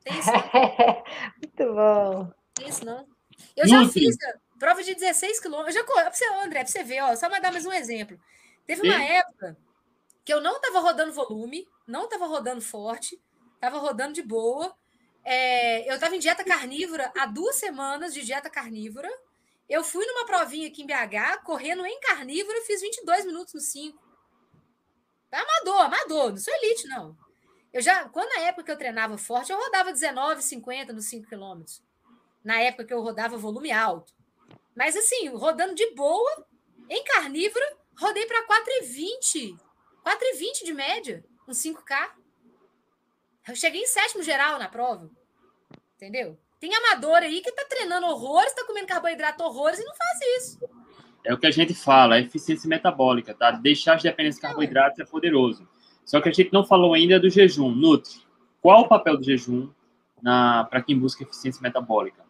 Tem isso Muito bom. Tem isso não. Eu já fiz, Prova de 16 quilômetros. Eu já corri. Você, André, para você ver, ó, só dar mais um exemplo. Teve uma Sim. época que eu não estava rodando volume, não estava rodando forte, estava rodando de boa. É, eu estava em dieta carnívora há duas semanas de dieta carnívora. Eu fui numa provinha aqui em BH, correndo em carnívora, fiz 22 minutos no 5. Tá amador, amador, não sou elite, não. Eu já, quando na época que eu treinava forte, eu rodava 19,50 nos 5 quilômetros. Na época que eu rodava volume alto. Mas assim, rodando de boa, em carnívora, rodei para 4,20. 4,20 de média, um 5K. Eu cheguei em sétimo geral na prova. Entendeu? Tem amador aí que tá treinando horrores, tá comendo carboidrato horrores e não faz isso. É o que a gente fala, é eficiência metabólica, tá? Deixar de dependência de carboidratos é poderoso. Só que a gente não falou ainda do jejum. Nutri, qual o papel do jejum para quem busca eficiência metabólica?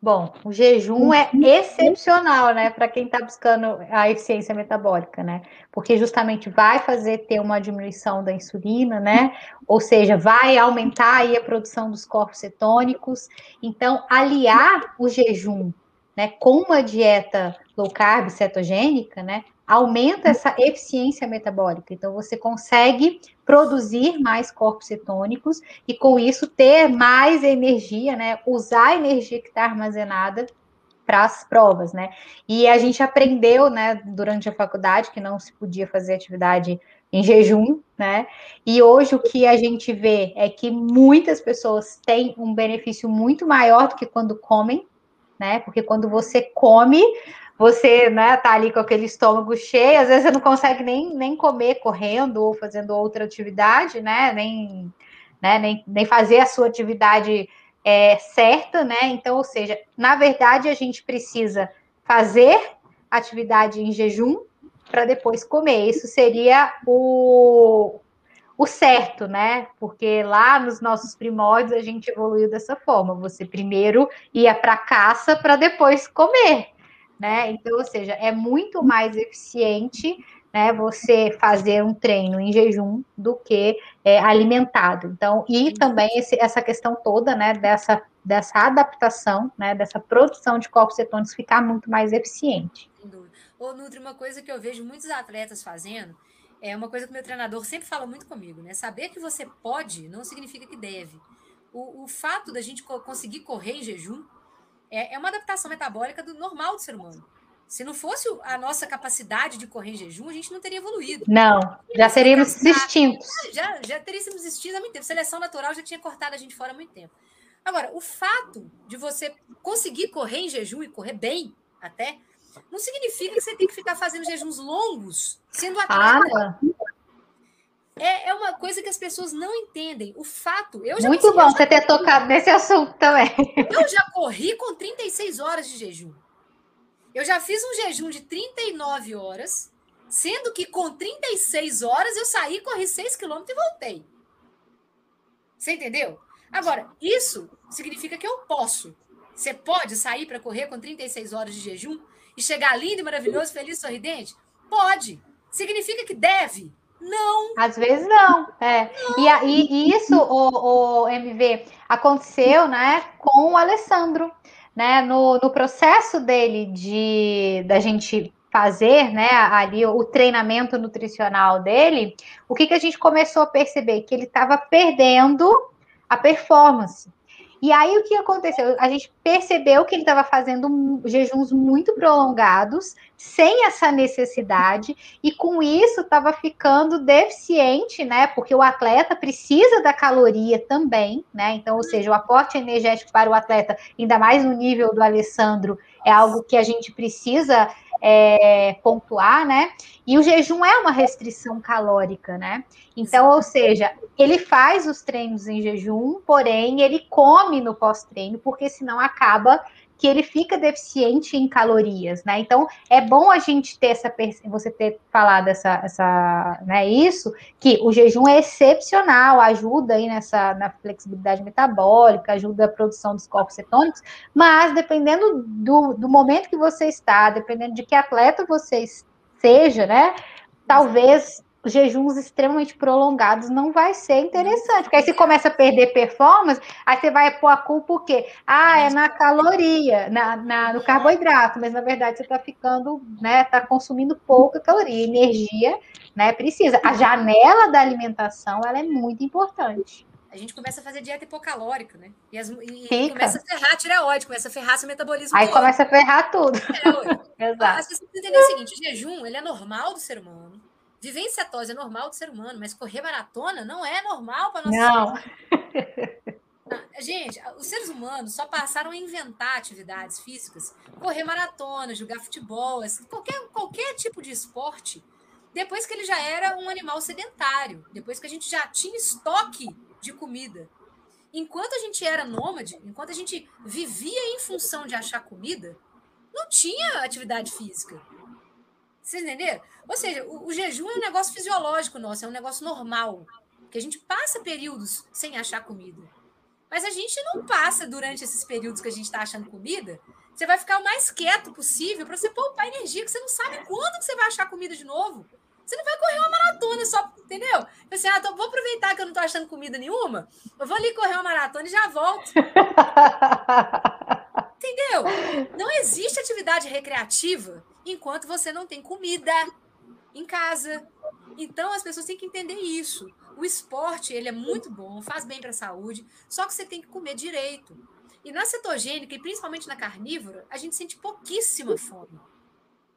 Bom, o jejum é excepcional, né, para quem está buscando a eficiência metabólica, né? Porque justamente vai fazer ter uma diminuição da insulina, né? Ou seja, vai aumentar aí a produção dos corpos cetônicos. Então, aliar o jejum, né, com uma dieta low carb cetogênica, né, aumenta essa eficiência metabólica. Então, você consegue produzir mais corpos cetônicos e, com isso, ter mais energia, né? Usar a energia que está armazenada para as provas, né? E a gente aprendeu, né, durante a faculdade, que não se podia fazer atividade em jejum, né? E hoje o que a gente vê é que muitas pessoas têm um benefício muito maior do que quando comem, né? Porque quando você come, você né, tá ali com aquele estômago cheio, às vezes você não consegue nem, nem comer correndo ou fazendo outra atividade, né? Nem, né, nem, nem fazer a sua atividade é, certa, né? Então, ou seja, na verdade, a gente precisa fazer atividade em jejum para depois comer. Isso seria o, o certo, né? Porque lá nos nossos primórdios a gente evoluiu dessa forma. Você primeiro ia para caça para depois comer né? Então, ou seja, é muito mais eficiente né, você fazer um treino em jejum do que é, alimentado. Então, e também esse, essa questão toda, né, dessa, dessa adaptação, né, dessa produção de corpos cetônicos ficar muito mais eficiente. Ô, Nutri, uma coisa que eu vejo muitos atletas fazendo é uma coisa que meu treinador sempre fala muito comigo, né? Saber que você pode não significa que deve. O, o fato da gente conseguir correr em jejum é, é uma adaptação metabólica do normal do ser humano. Se não fosse a nossa capacidade de correr em jejum, a gente não teria evoluído. Não, já seríamos extintos. Já, já teríamos existido há muito tempo. Seleção natural já tinha cortado a gente fora há muito tempo. Agora, o fato de você conseguir correr em jejum e correr bem até, não significa que você tem que ficar fazendo jejuns longos, sendo atleta. Ah, é, é uma coisa que as pessoas não entendem. O fato. Eu já Muito bom você ter tocado nesse assunto também. Eu já corri com 36 horas de jejum. Eu já fiz um jejum de 39 horas, sendo que com 36 horas eu saí, corri 6 quilômetros e voltei. Você entendeu? Agora, isso significa que eu posso. Você pode sair para correr com 36 horas de jejum e chegar lindo, maravilhoso, feliz, sorridente? Pode. Significa que deve? Não. Às vezes não. É. Não. E, e, isso, o, o MV, aconteceu né, com o Alessandro. Né, no, no processo dele de da gente fazer né, ali o treinamento nutricional dele, o que, que a gente começou a perceber? Que ele estava perdendo a performance. E aí o que aconteceu? A gente percebeu que ele estava fazendo jejuns muito prolongados, sem essa necessidade, e com isso estava ficando deficiente, né? Porque o atleta precisa da caloria também, né? Então, ou seja, o aporte energético para o atleta, ainda mais no nível do Alessandro, é algo que a gente precisa é, pontuar, né? E o jejum é uma restrição calórica, né? Então, ou seja, ele faz os treinos em jejum, porém ele come no pós-treino, porque senão acaba que ele fica deficiente em calorias, né? Então é bom a gente ter essa você ter falado essa, essa né, isso, que o jejum é excepcional, ajuda aí nessa na flexibilidade metabólica, ajuda a produção dos corpos cetônicos, mas dependendo do, do momento que você está, dependendo de que atleta você seja, né? Talvez jejuns extremamente prolongados não vai ser interessante, porque aí você começa a perder performance, aí você vai pôr a culpa o quê? Ah, é na caloria, na, na no carboidrato, mas na verdade você está ficando, né, está consumindo pouca caloria, energia, né, precisa. A janela da alimentação, ela é muito importante. A gente começa a fazer dieta hipocalórica, né? E, as, e começa a ferrar a tireoide, começa a ferrar seu metabolismo. Aí todo. começa a ferrar tudo. É, Exato. Você precisa entender o seguinte: o jejum ele é normal do ser humano Viver em cetose é normal do ser humano, mas correr maratona não é normal para nós. Não. Gente, os seres humanos só passaram a inventar atividades físicas, correr maratona, jogar futebol, qualquer, qualquer tipo de esporte, depois que ele já era um animal sedentário, depois que a gente já tinha estoque de comida. Enquanto a gente era nômade, enquanto a gente vivia em função de achar comida, não tinha atividade física. Vocês entenderam? Ou seja, o, o, jejum é um negócio fisiológico nosso, é um negócio normal. Que a gente passa períodos sem achar comida. Mas a gente não passa durante esses períodos que a gente está achando comida. Você vai ficar o mais quieto possível para você poupar energia, que você não sabe quando que você vai achar comida de novo. Você não vai correr uma maratona só, entendeu? Assim, ah, então vou aproveitar que eu não estou achando comida nenhuma, eu vou ali correr uma maratona e já volto. entendeu? Não existe atividade recreativa enquanto você não tem comida em casa. Então as pessoas têm que entender isso. O esporte, ele é muito bom, faz bem para a saúde, só que você tem que comer direito. E na cetogênica, e principalmente na carnívora, a gente sente pouquíssima fome.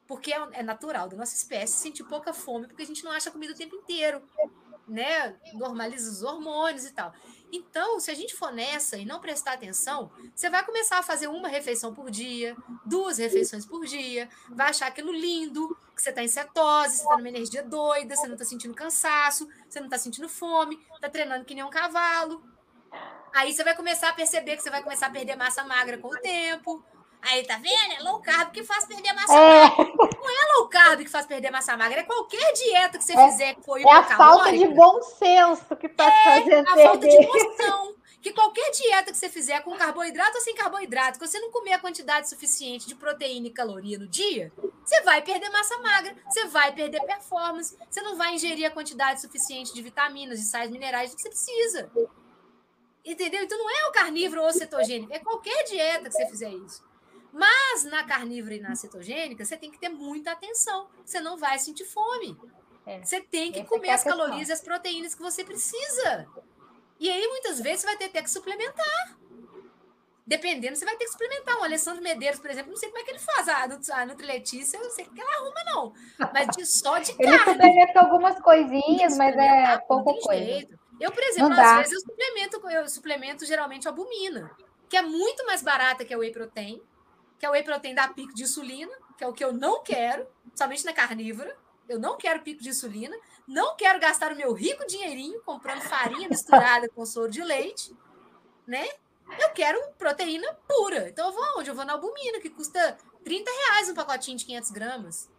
Porque é, é natural da nossa espécie sentir pouca fome, porque a gente não acha comida o tempo inteiro né, normaliza os hormônios e tal. Então, se a gente for nessa e não prestar atenção, você vai começar a fazer uma refeição por dia, duas refeições por dia, vai achar aquilo lindo, que você está em cetose, você está numa energia doida, você não está sentindo cansaço, você não está sentindo fome, está treinando que nem um cavalo. Aí você vai começar a perceber que você vai começar a perder massa magra com o tempo, Aí, tá vendo? É low carb que faz perder massa é. magra. Não é low carb que faz perder massa magra, é qualquer dieta que você é, fizer que for É a falta de bom senso que tá é fazendo a perder. falta de noção. Que qualquer dieta que você fizer com carboidrato ou sem carboidrato, que você não comer a quantidade suficiente de proteína e caloria no dia, você vai perder massa magra, você vai perder performance, você não vai ingerir a quantidade suficiente de vitaminas, de sais minerais que você precisa. Entendeu? Então não é o carnívoro ou cetogênico, é qualquer dieta que você fizer isso. Mas na carnívora e na cetogênica, você tem que ter muita atenção. Você não vai sentir fome. É. Você tem que Essa comer é as calorias e as proteínas que você precisa. E aí, muitas vezes, você vai ter, ter que suplementar. Dependendo, você vai ter que suplementar. O Alessandro Medeiros, por exemplo, não sei como é que ele faz. A, Nutriletícia, eu não sei o que ela arruma, não. Mas de, só de carne. Ele suplementa algumas coisinhas, mas é pouca coisa. Jeito. Eu, por exemplo, às vezes eu suplemento, eu suplemento geralmente albumina, que é muito mais barata que a whey protein que é o whey protein da pico de insulina, que é o que eu não quero, somente na carnívora. Eu não quero pico de insulina, não quero gastar o meu rico dinheirinho comprando farinha misturada com soro de leite, né? Eu quero proteína pura. Então eu vou aonde? Eu vou na albumina, que custa 30 reais um pacotinho de 500 gramas.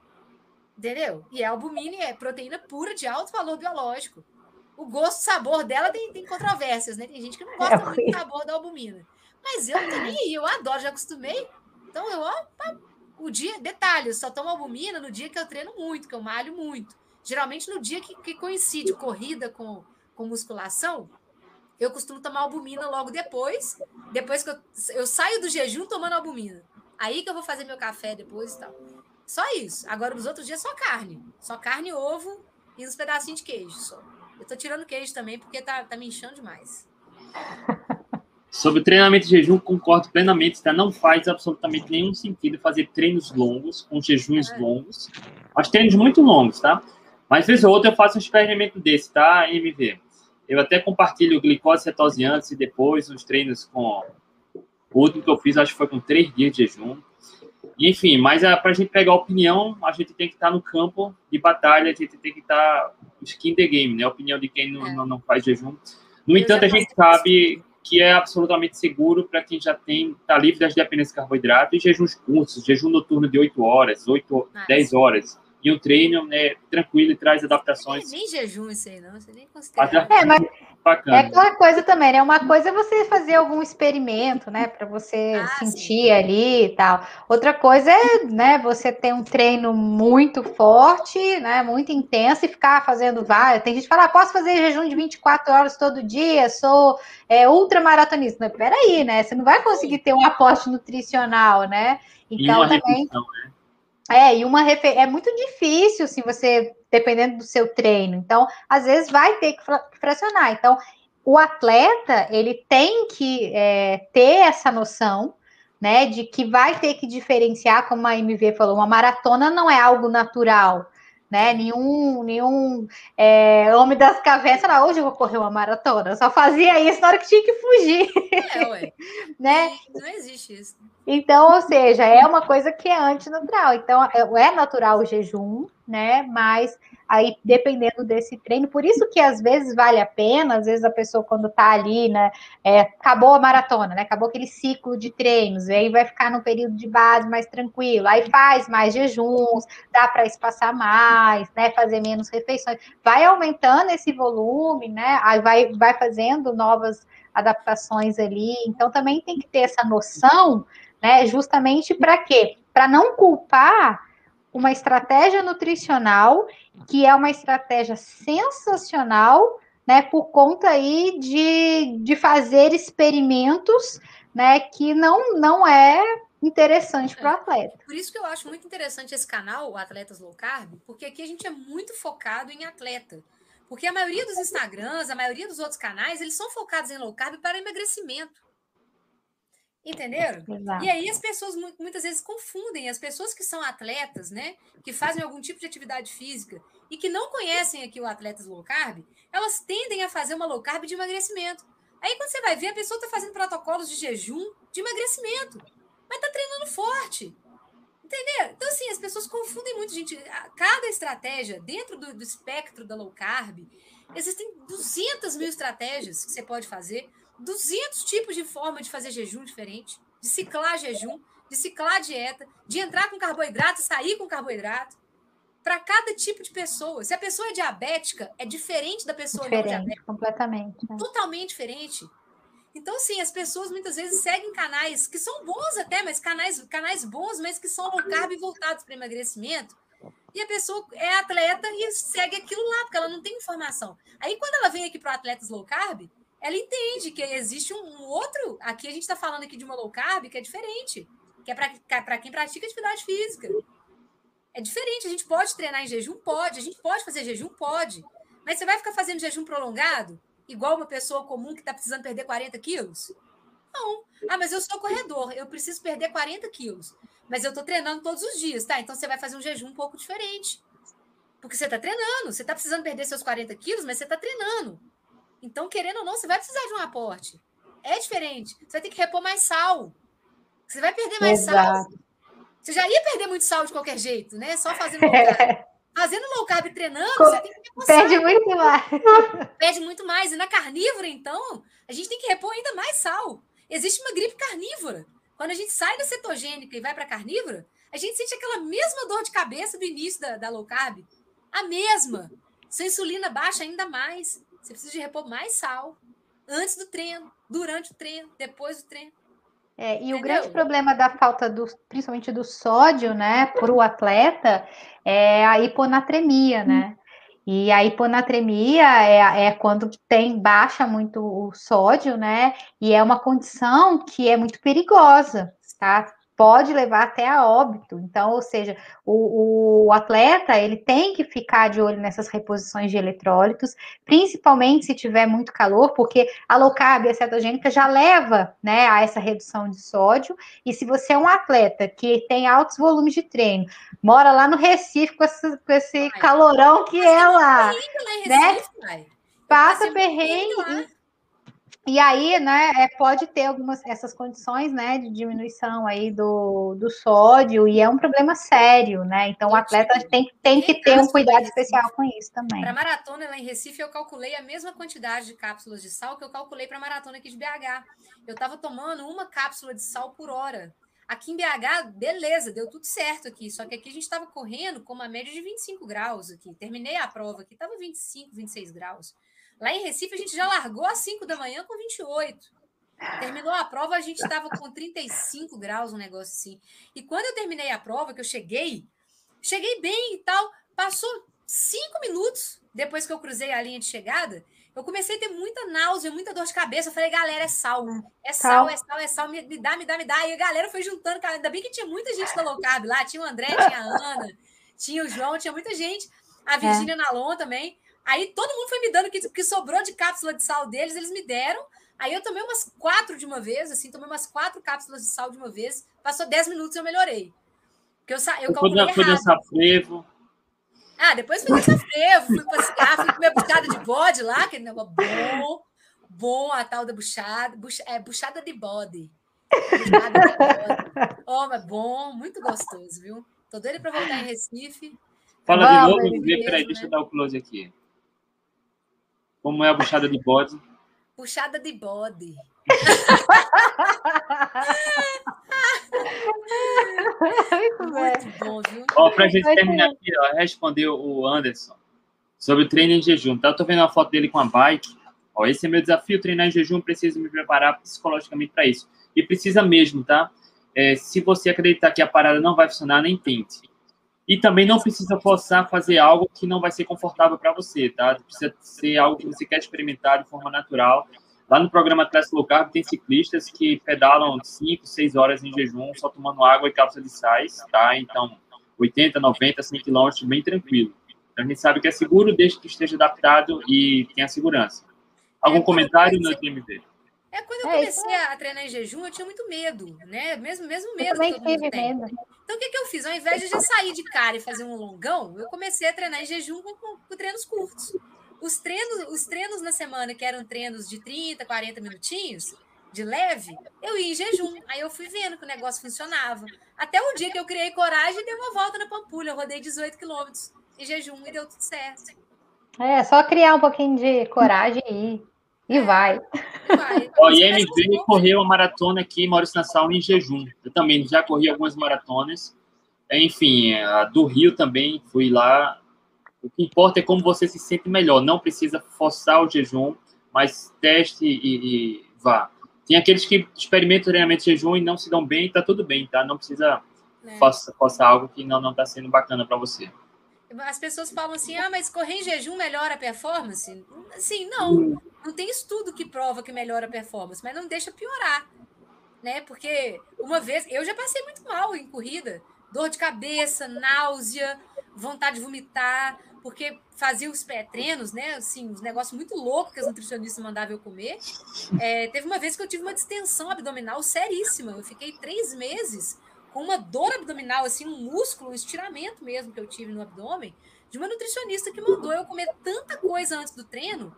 Entendeu? E é albumina é proteína pura de alto valor biológico. o gosto, sabor dela tem, tem controvérsias, né? Tem gente que não gosta é muito do sabor da albumina. Mas eu aí, eu adoro, já acostumei. Então eu, ó, o dia, detalhe, eu só tomo albumina no dia que eu treino muito, que eu malho muito. Geralmente no dia que, que coincide corrida com, com musculação, eu costumo tomar albumina logo depois. Depois que eu, eu saio do jejum tomando albumina. Aí que eu vou fazer meu café depois e tal. Só isso. Agora, nos outros dias, só carne. Só carne, ovo e uns pedacinhos de queijo. Só. Eu tô tirando queijo também porque tá, tá me inchando demais. Sobre treinamento de jejum, concordo plenamente, tá? Não faz absolutamente nenhum sentido fazer treinos longos, com jejuns é. longos. Acho treinos muito longos, tá? Mas, vez ou outra, eu faço um experimento desse, tá, MV? Eu até compartilho glicose cetose antes e depois, os treinos com... O último que eu fiz, acho que foi com três dias de jejum. Enfim, mas para a gente pegar opinião, a gente tem que estar tá no campo de batalha, a gente tem que estar tá skin the game, né? A opinião de quem não, é. não, não, faz jejum. No eu entanto, a gente sabe que é absolutamente seguro para quem já tem, está livre das dependências de carboidrato e jejuns curtos, jejum noturno de 8 horas, 8, Mas... 10 horas. E o treino é tranquilo e traz adaptações. Nem, nem jejum isso aí, não. Você nem considera. É, mas Bacana. É aquela coisa também, né? Uma coisa é você fazer algum experimento, né? Para você ah, sentir sim. ali e tal. Outra coisa é, né? Você ter um treino muito forte, né? Muito intenso e ficar fazendo vários. Tem gente que fala, ah, posso fazer jejum de 24 horas todo dia, sou é, ultramaratonista. Mas peraí, né? Você não vai conseguir ter um aporte nutricional, né? Então também. Né? É, e uma refer... é muito difícil, assim, você, dependendo do seu treino. Então, às vezes vai ter que fracionar. Então, o atleta, ele tem que é, ter essa noção, né, de que vai ter que diferenciar, como a MV falou, uma maratona não é algo natural né? Nenhum, nenhum é, homem das cavernas, não, hoje eu vou correr uma maratona. Eu só fazia isso na hora que tinha que fugir. É, ué. né? Não existe isso. Então, ou seja, é uma coisa que é antinatural. Então, é, é natural o jejum, né? Mas aí dependendo desse treino, por isso que às vezes vale a pena, às vezes a pessoa quando tá ali, né, é, acabou a maratona, né, acabou aquele ciclo de treinos, aí vai ficar no período de base mais tranquilo, aí faz mais jejuns, dá para espaçar mais, né, fazer menos refeições, vai aumentando esse volume, né, aí vai, vai fazendo novas adaptações ali, então também tem que ter essa noção, né, justamente para quê? Para não culpar uma estratégia nutricional que é uma estratégia sensacional, né, por conta aí de, de fazer experimentos, né, que não, não é interessante para o atleta. Por isso que eu acho muito interessante esse canal, o Atletas Low Carb, porque aqui a gente é muito focado em atleta. Porque a maioria dos Instagrams, a maioria dos outros canais, eles são focados em low carb para emagrecimento. Entenderam? Exato. E aí as pessoas muitas vezes confundem as pessoas que são atletas, né? Que fazem algum tipo de atividade física e que não conhecem aqui o atletas low carb, elas tendem a fazer uma low carb de emagrecimento. Aí quando você vai ver, a pessoa está fazendo protocolos de jejum de emagrecimento, mas está treinando forte. Entendeu? Então, assim, as pessoas confundem muito, gente. Cada estratégia, dentro do, do espectro da low carb, existem 200 mil estratégias que você pode fazer 200 tipos de forma de fazer jejum diferente, de ciclar jejum, de ciclar dieta, de entrar com carboidrato sair com carboidrato. Para cada tipo de pessoa. Se a pessoa é diabética, é diferente da pessoa diferente, não diabética. Completamente. Né? Totalmente diferente. Então, sim, as pessoas muitas vezes seguem canais que são bons até, mas canais, canais bons, mas que são low carb voltados para emagrecimento. E a pessoa é atleta e segue aquilo lá, porque ela não tem informação. Aí, quando ela vem aqui para atletas low carb, ela entende que existe um outro. Aqui a gente está falando aqui de uma low carb que é diferente, que é para quem pratica atividade física. É diferente. A gente pode treinar em jejum? Pode. A gente pode fazer jejum? Pode. Mas você vai ficar fazendo jejum prolongado, igual uma pessoa comum que está precisando perder 40 quilos? Não. Ah, mas eu sou corredor, eu preciso perder 40 quilos. Mas eu estou treinando todos os dias, tá? Então você vai fazer um jejum um pouco diferente. Porque você está treinando, você está precisando perder seus 40 quilos, mas você está treinando. Então, querendo ou não, você vai precisar de um aporte. É diferente. Você vai ter que repor mais sal. Você vai perder mais Exato. sal. Você já ia perder muito sal de qualquer jeito, né? Só fazendo low carb. Fazendo low carb treinando, você tem que repor Perde sal. muito mais. Perde muito mais. E na carnívora, então, a gente tem que repor ainda mais sal. Existe uma gripe carnívora. Quando a gente sai da cetogênica e vai para carnívora, a gente sente aquela mesma dor de cabeça do início da, da low carb. A mesma. Se a insulina baixa ainda mais. Você precisa de repor mais sal antes do treino, durante o treino, depois do treino. É, e Entendeu? o grande problema da falta do, principalmente do sódio, né, para o atleta é a hiponatremia, né? E a hiponatremia é, é quando tem baixa muito o sódio, né? E é uma condição que é muito perigosa, tá? Pode levar até a óbito. Então, ou seja, o, o, atleta ele tem que ficar de olho nessas reposições de eletrólitos, principalmente se tiver muito calor, porque a low carb e a cetogênica já leva né, a essa redução de sódio. E se você é um atleta que tem altos volumes de treino, mora lá no Recife com esse, com esse calorão que é lá, né? Passa perrengue. E aí, né, é, pode ter algumas essas condições, né, de diminuição aí do, do sódio, e é um problema sério, né? Então, o atleta tem, tem que ter um cuidado especial com isso também. Para maratona lá em Recife, eu calculei a mesma quantidade de cápsulas de sal que eu calculei para maratona aqui de BH. Eu estava tomando uma cápsula de sal por hora. Aqui em BH, beleza, deu tudo certo aqui. Só que aqui a gente estava correndo com uma média de 25 graus aqui. Terminei a prova aqui, estava 25, 26 graus. Lá em Recife, a gente já largou às 5 da manhã com 28. Terminou a prova, a gente estava com 35 graus, um negócio assim. E quando eu terminei a prova, que eu cheguei, cheguei bem e tal, passou cinco minutos depois que eu cruzei a linha de chegada, eu comecei a ter muita náusea, muita dor de cabeça. Eu falei, galera, é sal. É sal, é sal, é sal, me, me dá, me dá, me dá. E a galera foi juntando, cara. Ainda bem que tinha muita gente da low carb lá. Tinha o André, tinha a Ana, tinha o João, tinha muita gente. A Virgínia é. Nalon também. Aí todo mundo foi me dando o que, que sobrou de cápsula de sal deles, eles me deram. Aí eu tomei umas quatro de uma vez, assim, tomei umas quatro cápsulas de sal de uma vez. Passou dez minutos e eu melhorei. Porque eu, eu calculei Foi dançar frevo. Ah, depois fui dançar frevo, fui passear, fui comer buchada de bode lá, aquele negócio bom, bom, a tal da buchada, buch, é, buchada de bode. Buchada de bode. Oh, mas bom, muito gostoso, viu? Tô doida para voltar em Recife. Fala Vamos, de novo, peraí, deixa eu né? dar o close aqui. Como é a buchada de bode? Puxada de bode. Muito bom, viu? Ó, pra gente terminar aqui, ó, respondeu o Anderson sobre o treino em jejum. Tá? Eu tô vendo uma foto dele com a bike. Ó, esse é meu desafio, treinar em jejum, preciso me preparar psicologicamente para isso. E precisa mesmo, tá? É, se você acreditar que a parada não vai funcionar, nem tente. E também não precisa forçar a fazer algo que não vai ser confortável para você, tá? Precisa ser algo que você quer experimentar de forma natural. Lá no programa Atlético Low Carb tem ciclistas que pedalam 5, 6 horas em jejum, só tomando água e cápsula de sais, tá? Então, 80, 90, 100 quilômetros, bem tranquilo. Então, a gente sabe que é seguro desde que esteja adaptado e tenha segurança. Algum comentário no TMV? É, quando eu é, comecei é, a treinar em jejum, eu tinha muito medo, né? Mesmo, mesmo medo eu mundo tem. Medo. Então, o que, que eu fiz? Ao invés de já sair de cara e fazer um longão, eu comecei a treinar em jejum com, com, com treinos curtos. Os treinos, os treinos na semana, que eram treinos de 30, 40 minutinhos, de leve, eu ia em jejum. Aí eu fui vendo que o negócio funcionava. Até o dia que eu criei coragem e dei uma volta na Pampulha. Eu rodei 18 quilômetros em jejum e deu tudo certo. É, só criar um pouquinho de coragem e ir. E vai. vai. Ó, e MV correu a maratona aqui, Maurício Nassau, em jejum. Eu também já corri algumas maratonas. Enfim, a do Rio também fui lá. O que importa é como você se sente melhor. Não precisa forçar o jejum, mas teste e, e vá. Tem aqueles que experimentam treinamento de jejum e não se dão bem, tá tudo bem, tá? Não precisa é. forçar algo que não não tá sendo bacana para você. As pessoas falam assim: ah, mas correr em jejum melhora a performance? Sim, não. Hum. Não tem estudo que prova que melhora a performance, mas não deixa piorar. Né? Porque uma vez eu já passei muito mal em corrida, dor de cabeça, náusea, vontade de vomitar, porque fazia os pré-treinos, né? Assim, uns negócios muito loucos que as nutricionistas mandavam eu comer. É, teve uma vez que eu tive uma distensão abdominal seríssima. Eu fiquei três meses com uma dor abdominal, assim, um músculo, um estiramento mesmo que eu tive no abdômen, de uma nutricionista que mandou eu comer tanta coisa antes do treino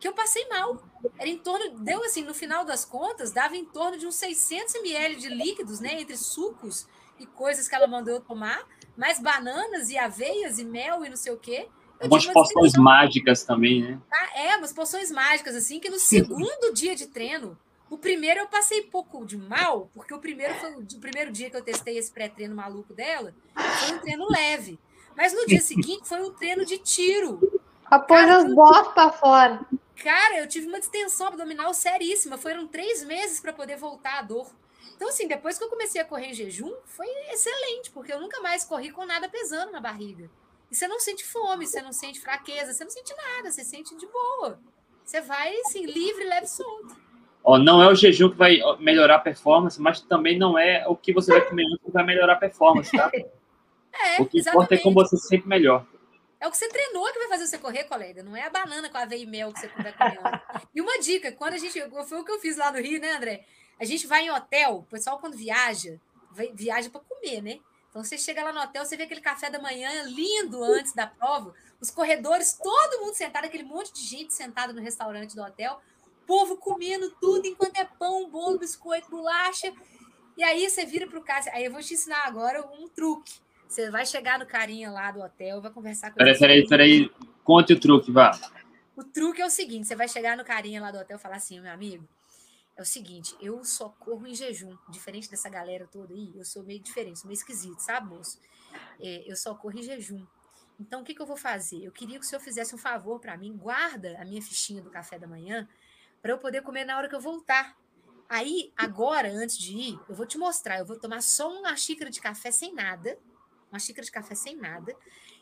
que eu passei mal. Era em torno, deu assim, no final das contas, dava em torno de uns 600 ml de líquidos, né, entre sucos e coisas que ela mandou eu tomar, mais bananas e aveias e mel e não sei o quê. Algumas poções mágicas também, né? Ah, é, umas poções mágicas, assim, que no segundo dia de treino, o primeiro eu passei pouco de mal, porque o primeiro foi o primeiro dia que eu testei esse pré-treino maluco dela, foi um treino leve. Mas no dia seguinte foi um treino de tiro. Após as botas para fora. Cara, eu tive uma distensão abdominal seríssima. Foram três meses para poder voltar a dor. Então, assim, depois que eu comecei a correr em jejum, foi excelente, porque eu nunca mais corri com nada pesando na barriga. E você não sente fome, você não sente fraqueza, você não sente nada, você sente de boa. Você vai, assim, livre, leve, solto. Ó, não é o jejum que vai melhorar a performance, mas também não é o que você vai comer que vai melhorar a performance, tá? É, o que importa é como você se sente melhor. É o que você treinou que vai fazer você correr, colega. Não é a banana com aveia e mel que você vai comer. e uma dica, quando a gente. Foi o que eu fiz lá no Rio, né, André? A gente vai em hotel, o pessoal, quando viaja, viaja para comer, né? Então você chega lá no hotel, você vê aquele café da manhã lindo antes da prova, os corredores, todo mundo sentado, aquele monte de gente sentada no restaurante do hotel, povo comendo tudo enquanto é pão, bolo, biscoito, bolacha. E aí você vira para o cara, aí eu vou te ensinar agora um truque. Você vai chegar no carinha lá do hotel, vai conversar com ele. Peraí, peraí, peraí. Conte o truque, vá. O truque é o seguinte: você vai chegar no carinha lá do hotel e falar assim, meu amigo, é o seguinte, eu só corro em jejum, diferente dessa galera toda aí, eu sou meio diferente, sou meio esquisito, sabe, moço? É, eu só corro em jejum. Então, o que, que eu vou fazer? Eu queria que o senhor fizesse um favor para mim, guarda a minha fichinha do café da manhã, para eu poder comer na hora que eu voltar. Aí, agora, antes de ir, eu vou te mostrar, eu vou tomar só uma xícara de café sem nada, uma xícara de café sem nada,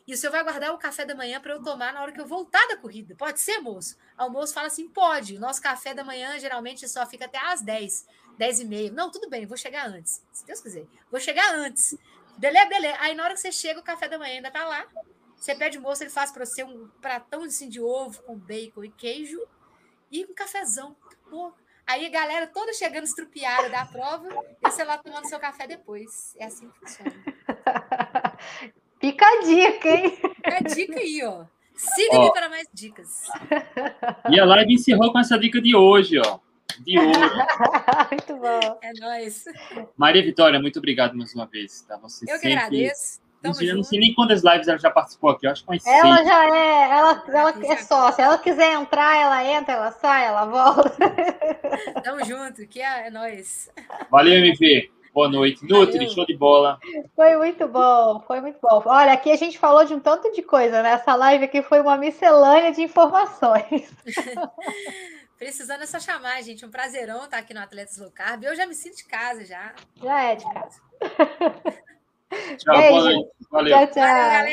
e o senhor vai guardar o café da manhã para eu tomar na hora que eu voltar da corrida. Pode ser, moço? O moço fala assim: pode. Nosso café da manhã geralmente só fica até às 10, 10 e meia. Não, tudo bem, vou chegar antes. Se Deus quiser. Vou chegar antes. Beleza, beleza. Aí na hora que você chega, o café da manhã ainda tá lá. Você pede o moço, ele faz para você um pratão assim, de ovo com bacon e queijo e um cafezão. Pô. Aí a galera toda chegando estrupiada da prova e você lá tomando seu café depois. É assim que funciona. Fica a dica, hein? Fica a dica aí, ó. Siga-me para mais dicas. E a live encerrou com essa dica de hoje, ó. De hoje. muito bom. É nóis. Maria Vitória, muito obrigado mais uma vez. Tá? Você Eu sempre... que agradeço. Tamo eu não sei nem quantas lives ela já participou aqui, eu acho que umas Ela seis. já é, ela, ela é sócia. Se ela quiser entrar, ela entra, ela sai, ela volta. Tamo junto, que é, é nóis. Valeu, MV. Boa noite. Nutri, Valeu. show de bola. Foi muito bom, foi muito bom. Olha, aqui a gente falou de um tanto de coisa, né? Essa live aqui foi uma miscelânea de informações. Precisando é só chamar, gente. Um prazerão estar aqui no Atletas Low Carb. Eu já me sinto de casa já. Já é de casa. Tchau, Beijo. boa noite. Valeu. Tchau, tchau. Valeu.